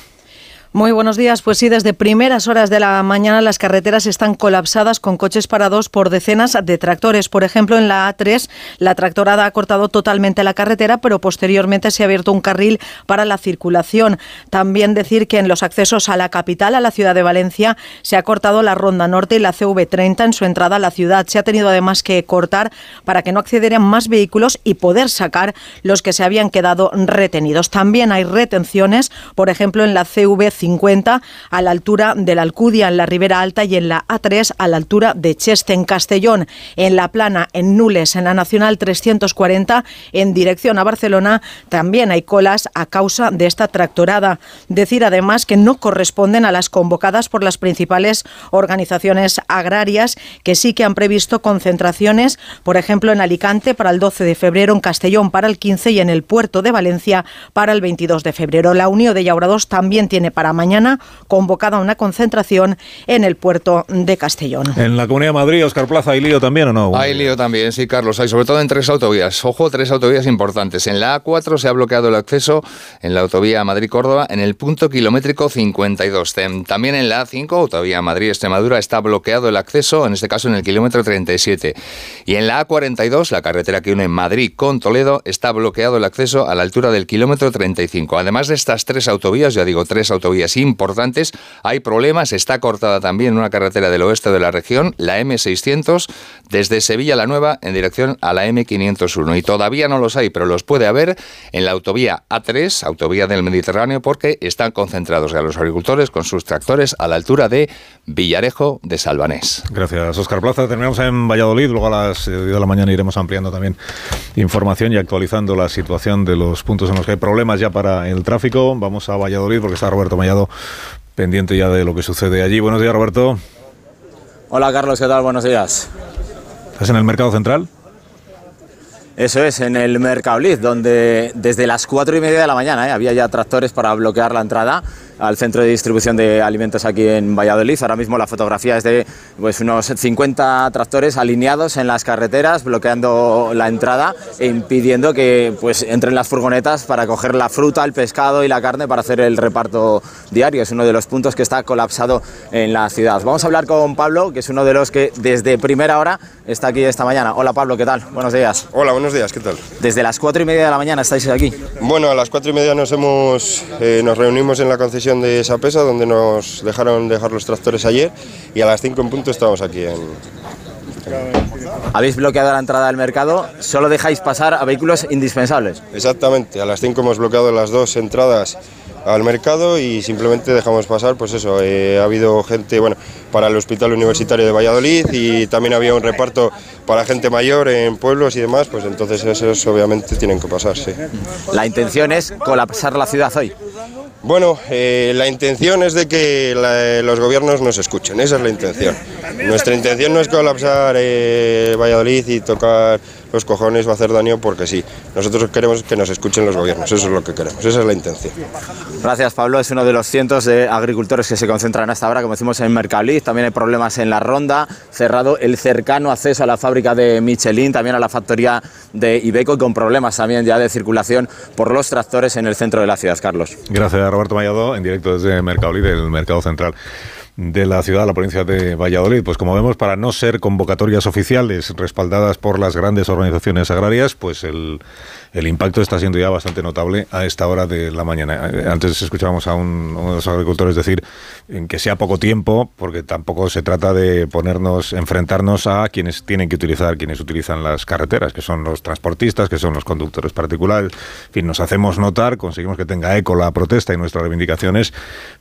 Muy buenos días. Pues sí, desde primeras horas de la mañana las carreteras están colapsadas con coches parados por decenas de tractores. Por ejemplo, en la A3 la tractorada ha cortado totalmente la carretera, pero posteriormente se ha abierto un carril para la circulación. También decir que en los accesos a la capital, a la ciudad de Valencia, se ha cortado la Ronda Norte y la CV30 en su entrada a la ciudad. Se ha tenido además que cortar para que no accedieran más vehículos y poder sacar los que se habían quedado retenidos. También hay retenciones, por ejemplo, en la CV 50 a la altura de la Alcudia en la Ribera Alta y en la A3 a la altura de Cheste en Castellón, en La Plana, en Nules, en la Nacional 340 en dirección a Barcelona. También hay colas a causa de esta tractorada. Decir además que no corresponden a las convocadas por las principales organizaciones agrarias que sí que han previsto concentraciones, por ejemplo en Alicante para el 12 de febrero, en Castellón para el 15 y en el puerto de Valencia para el 22 de febrero. La Unión de Yaurados también tiene para mañana convocada una concentración en el puerto de Castellón. En la Comunidad de Madrid, Oscar Plaza, ¿hay lío también o no? Hay lío también, sí, Carlos. Hay sobre todo en tres autovías. Ojo, tres autovías importantes. En la A4 se ha bloqueado el acceso en la autovía Madrid-Córdoba en el punto kilométrico 52. También en la A5, autovía Madrid-Extremadura, está bloqueado el acceso, en este caso en el kilómetro 37. Y en la A42, la carretera que une Madrid con Toledo, está bloqueado el acceso a la altura del kilómetro 35. Además de estas tres autovías, ya digo, tres autovías importantes. Hay problemas, está cortada también una carretera del oeste de la región, la M600, desde Sevilla la Nueva en dirección a la M501. Y todavía no los hay, pero los puede haber en la autovía A3, autovía del Mediterráneo, porque están concentrados ya los agricultores con sus tractores a la altura de Villarejo de Salvanés. Gracias, Oscar Plaza. Terminamos en Valladolid, luego a las 10 de la mañana iremos ampliando también información y actualizando la situación de los puntos en los que hay problemas ya para el tráfico. Vamos a Valladolid porque está Roberto Pendiente ya de lo que sucede allí. Buenos días, Roberto. Hola, Carlos, ¿qué tal? Buenos días. ¿Estás en el mercado central? Eso es, en el Mercadolid, donde desde las cuatro y media de la mañana ¿eh? había ya tractores para bloquear la entrada al centro de distribución de alimentos aquí en Valladolid. Ahora mismo la fotografía es de pues, unos 50 tractores alineados en las carreteras, bloqueando la entrada e impidiendo que pues, entren las furgonetas para coger la fruta, el pescado y la carne para hacer el reparto diario. Es uno de los puntos que está colapsado en la ciudad. Vamos a hablar con Pablo, que es uno de los que desde primera hora está aquí esta mañana. Hola Pablo, ¿qué tal? Buenos días. Hola, buenos días, ¿qué tal? Desde las cuatro y media de la mañana estáis aquí. Bueno, a las cuatro y media nos, hemos, eh, nos reunimos en la concesión de esa pesa donde nos dejaron dejar los tractores ayer y a las 5 en punto estamos aquí en, Habéis bloqueado la entrada del mercado, solo dejáis pasar a vehículos indispensables. Exactamente, a las 5 hemos bloqueado las dos entradas al mercado y simplemente dejamos pasar, pues eso, eh, ha habido gente, bueno, para el Hospital Universitario de Valladolid y también había un reparto para gente mayor en pueblos y demás, pues entonces esos obviamente tienen que pasar, sí. La intención es colapsar la ciudad hoy. Bueno, eh, la intención es de que los gobiernos nos escuchen, esa es la intención. Nuestra intención no es colapsar eh, Valladolid y tocar los cojones, va a hacer daño porque sí. Nosotros queremos que nos escuchen los gobiernos, eso es lo que queremos, esa es la intención. Gracias Pablo, es uno de los cientos de agricultores que se concentran hasta ahora, como decimos en Mercalí, también hay problemas en la ronda, cerrado el cercano acceso a la fábrica de Michelin, también a la factoría de Ibeco y con problemas también ya de circulación por los tractores en el centro de la ciudad, Carlos. Gracias Roberto Mayado, en directo desde Mercadolí, del Mercado Central de la ciudad, la provincia de Valladolid. Pues como vemos, para no ser convocatorias oficiales respaldadas por las grandes organizaciones agrarias, pues el, el impacto está siendo ya bastante notable a esta hora de la mañana. Antes escuchábamos a un, uno de los agricultores decir que sea poco tiempo, porque tampoco se trata de ponernos, enfrentarnos a quienes tienen que utilizar, quienes utilizan las carreteras, que son los transportistas, que son los conductores particulares. En fin, nos hacemos notar, conseguimos que tenga eco la protesta y nuestras reivindicaciones,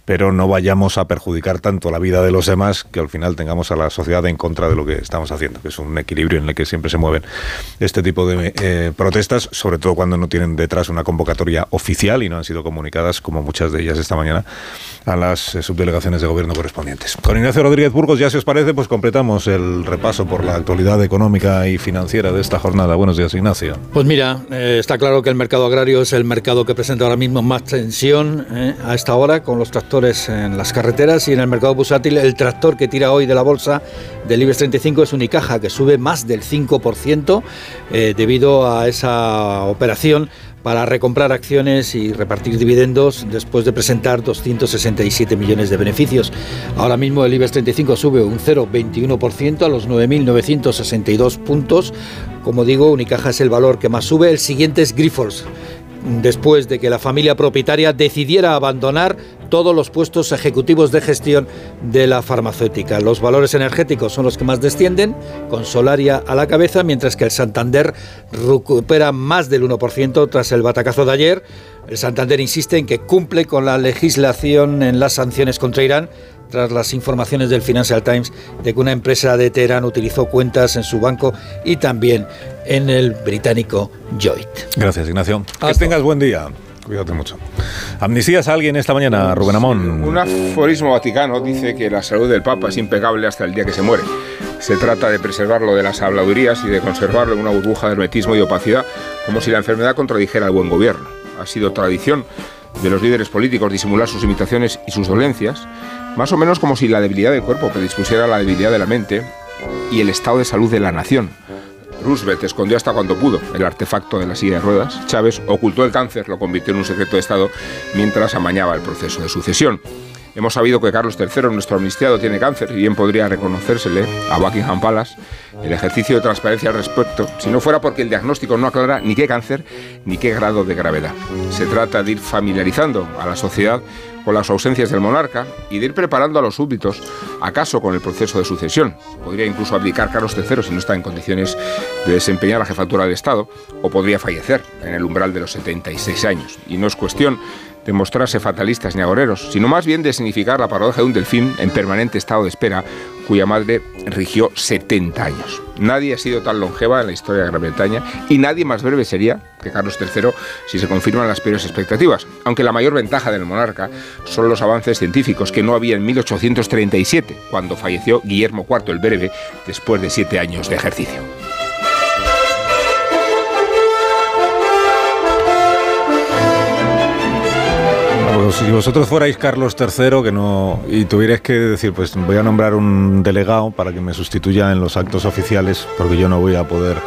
pero no vayamos a perjudicar tanto la vida de los demás que al final tengamos a la sociedad en contra de lo que estamos haciendo, que es un equilibrio en el que siempre se mueven este tipo de eh, protestas, sobre todo cuando no tienen detrás una convocatoria oficial y no han sido comunicadas, como muchas de ellas esta mañana, a las eh, subdelegaciones de gobierno correspondientes. Con Ignacio Rodríguez Burgos, ya si os parece, pues completamos el repaso por la actualidad económica y financiera de esta jornada. Buenos días, Ignacio. Pues mira, eh, está claro que el mercado agrario es el mercado que presenta ahora mismo más tensión eh, a esta hora, con los tractores en las carreteras y en el mercado busátil el tractor que tira hoy de la bolsa del IBEX 35 es Unicaja, que sube más del 5% debido a esa operación para recomprar acciones y repartir dividendos después de presentar 267 millones de beneficios. Ahora mismo el IBEX 35 sube un 0,21% a los 9.962 puntos. Como digo, Unicaja es el valor que más sube. El siguiente es Grifols después de que la familia propietaria decidiera abandonar todos los puestos ejecutivos de gestión de la farmacéutica. Los valores energéticos son los que más descienden, con Solaria a la cabeza, mientras que el Santander recupera más del 1% tras el batacazo de ayer. El Santander insiste en que cumple con la legislación en las sanciones contra Irán tras las informaciones del Financial Times de que una empresa de Teherán utilizó cuentas en su banco y también en el británico Joint. Gracias, Ignacio. Que tengas buen día. Cuídate mucho. ¿Amnistías a alguien esta mañana, Rubén Amón? Un aforismo vaticano dice que la salud del Papa es impecable hasta el día que se muere. Se trata de preservarlo de las habladurías y de conservarlo en una burbuja de hermetismo y opacidad, como si la enfermedad contradijera el buen gobierno. Ha sido tradición de los líderes políticos disimular sus imitaciones y sus dolencias, más o menos como si la debilidad del cuerpo predispusiera a la debilidad de la mente y el estado de salud de la nación. Roosevelt escondió hasta cuando pudo el artefacto de la silla de ruedas. Chávez ocultó el cáncer, lo convirtió en un secreto de Estado mientras amañaba el proceso de sucesión. Hemos sabido que Carlos III, nuestro amnistiado, tiene cáncer y bien podría reconocérsele a Buckingham Palace el ejercicio de transparencia al respecto, si no fuera porque el diagnóstico no aclara ni qué cáncer ni qué grado de gravedad. Se trata de ir familiarizando a la sociedad con las ausencias del monarca y de ir preparando a los súbditos, acaso con el proceso de sucesión. Podría incluso abdicar Carlos III si no está en condiciones de desempeñar la jefatura del Estado, o podría fallecer en el umbral de los 76 años. Y no es cuestión de mostrarse fatalistas ni agoreros, sino más bien de significar la paradoja de un delfín en permanente estado de espera, cuya madre rigió 70 años. Nadie ha sido tan longeva en la historia de Gran Bretaña y nadie más breve sería que Carlos III si se confirman las peores expectativas, aunque la mayor ventaja del monarca son los avances científicos que no había en 1837, cuando falleció Guillermo IV el Breve después de siete años de ejercicio. Si vosotros fuerais Carlos III que no y tuvierais que decir, pues voy a nombrar un delegado para que me sustituya en los actos oficiales, porque yo no voy a poder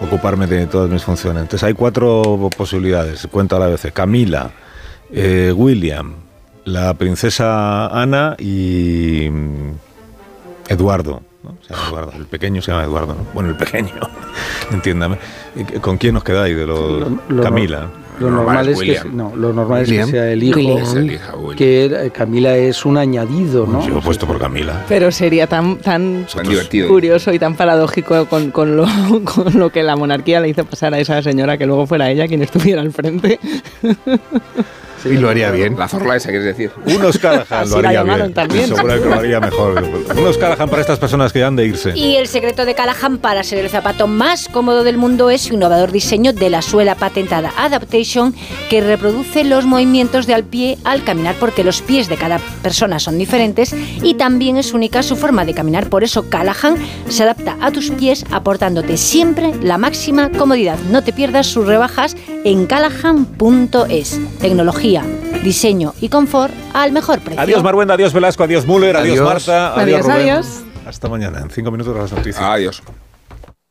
ocuparme de todas mis funciones. Entonces hay cuatro posibilidades, cuenta a la vez. Camila, eh, William, la princesa Ana y mm, Eduardo. Se llama Eduardo. El pequeño se llama Eduardo. Bueno, el pequeño, *laughs* entiéndame. ¿Con quién os quedáis de los Camila? Lo normal, es, que, no, lo normal es que sea el hijo, que eh, Camila es un añadido, ¿no? Yo he puesto por Camila. Pero sería tan, tan, curioso y tan paradójico con, con, lo, *laughs* con lo que la monarquía le hizo pasar a esa señora que luego fuera ella quien estuviera al frente. *laughs* y lo haría bien. La zorla esa, quieres decir. Unos Callahan lo haría bien. También. Seguro que lo haría mejor. Unos Callahan para estas personas que han de irse. Y el secreto de Callahan para ser el zapato más cómodo del mundo es su innovador diseño de la suela patentada Adaptation que reproduce los movimientos de al pie al caminar porque los pies de cada persona son diferentes y también es única su forma de caminar. Por eso Callahan se adapta a tus pies aportándote siempre la máxima comodidad. No te pierdas sus rebajas en callahan.es. Tecnología, diseño y confort al mejor precio. Adiós Marwenda, adiós Velasco, adiós Müller, adiós, Adiós. Marta, adiós, Adiós, Rubén. adiós. Hasta mañana, en cinco minutos las noticias. Adiós.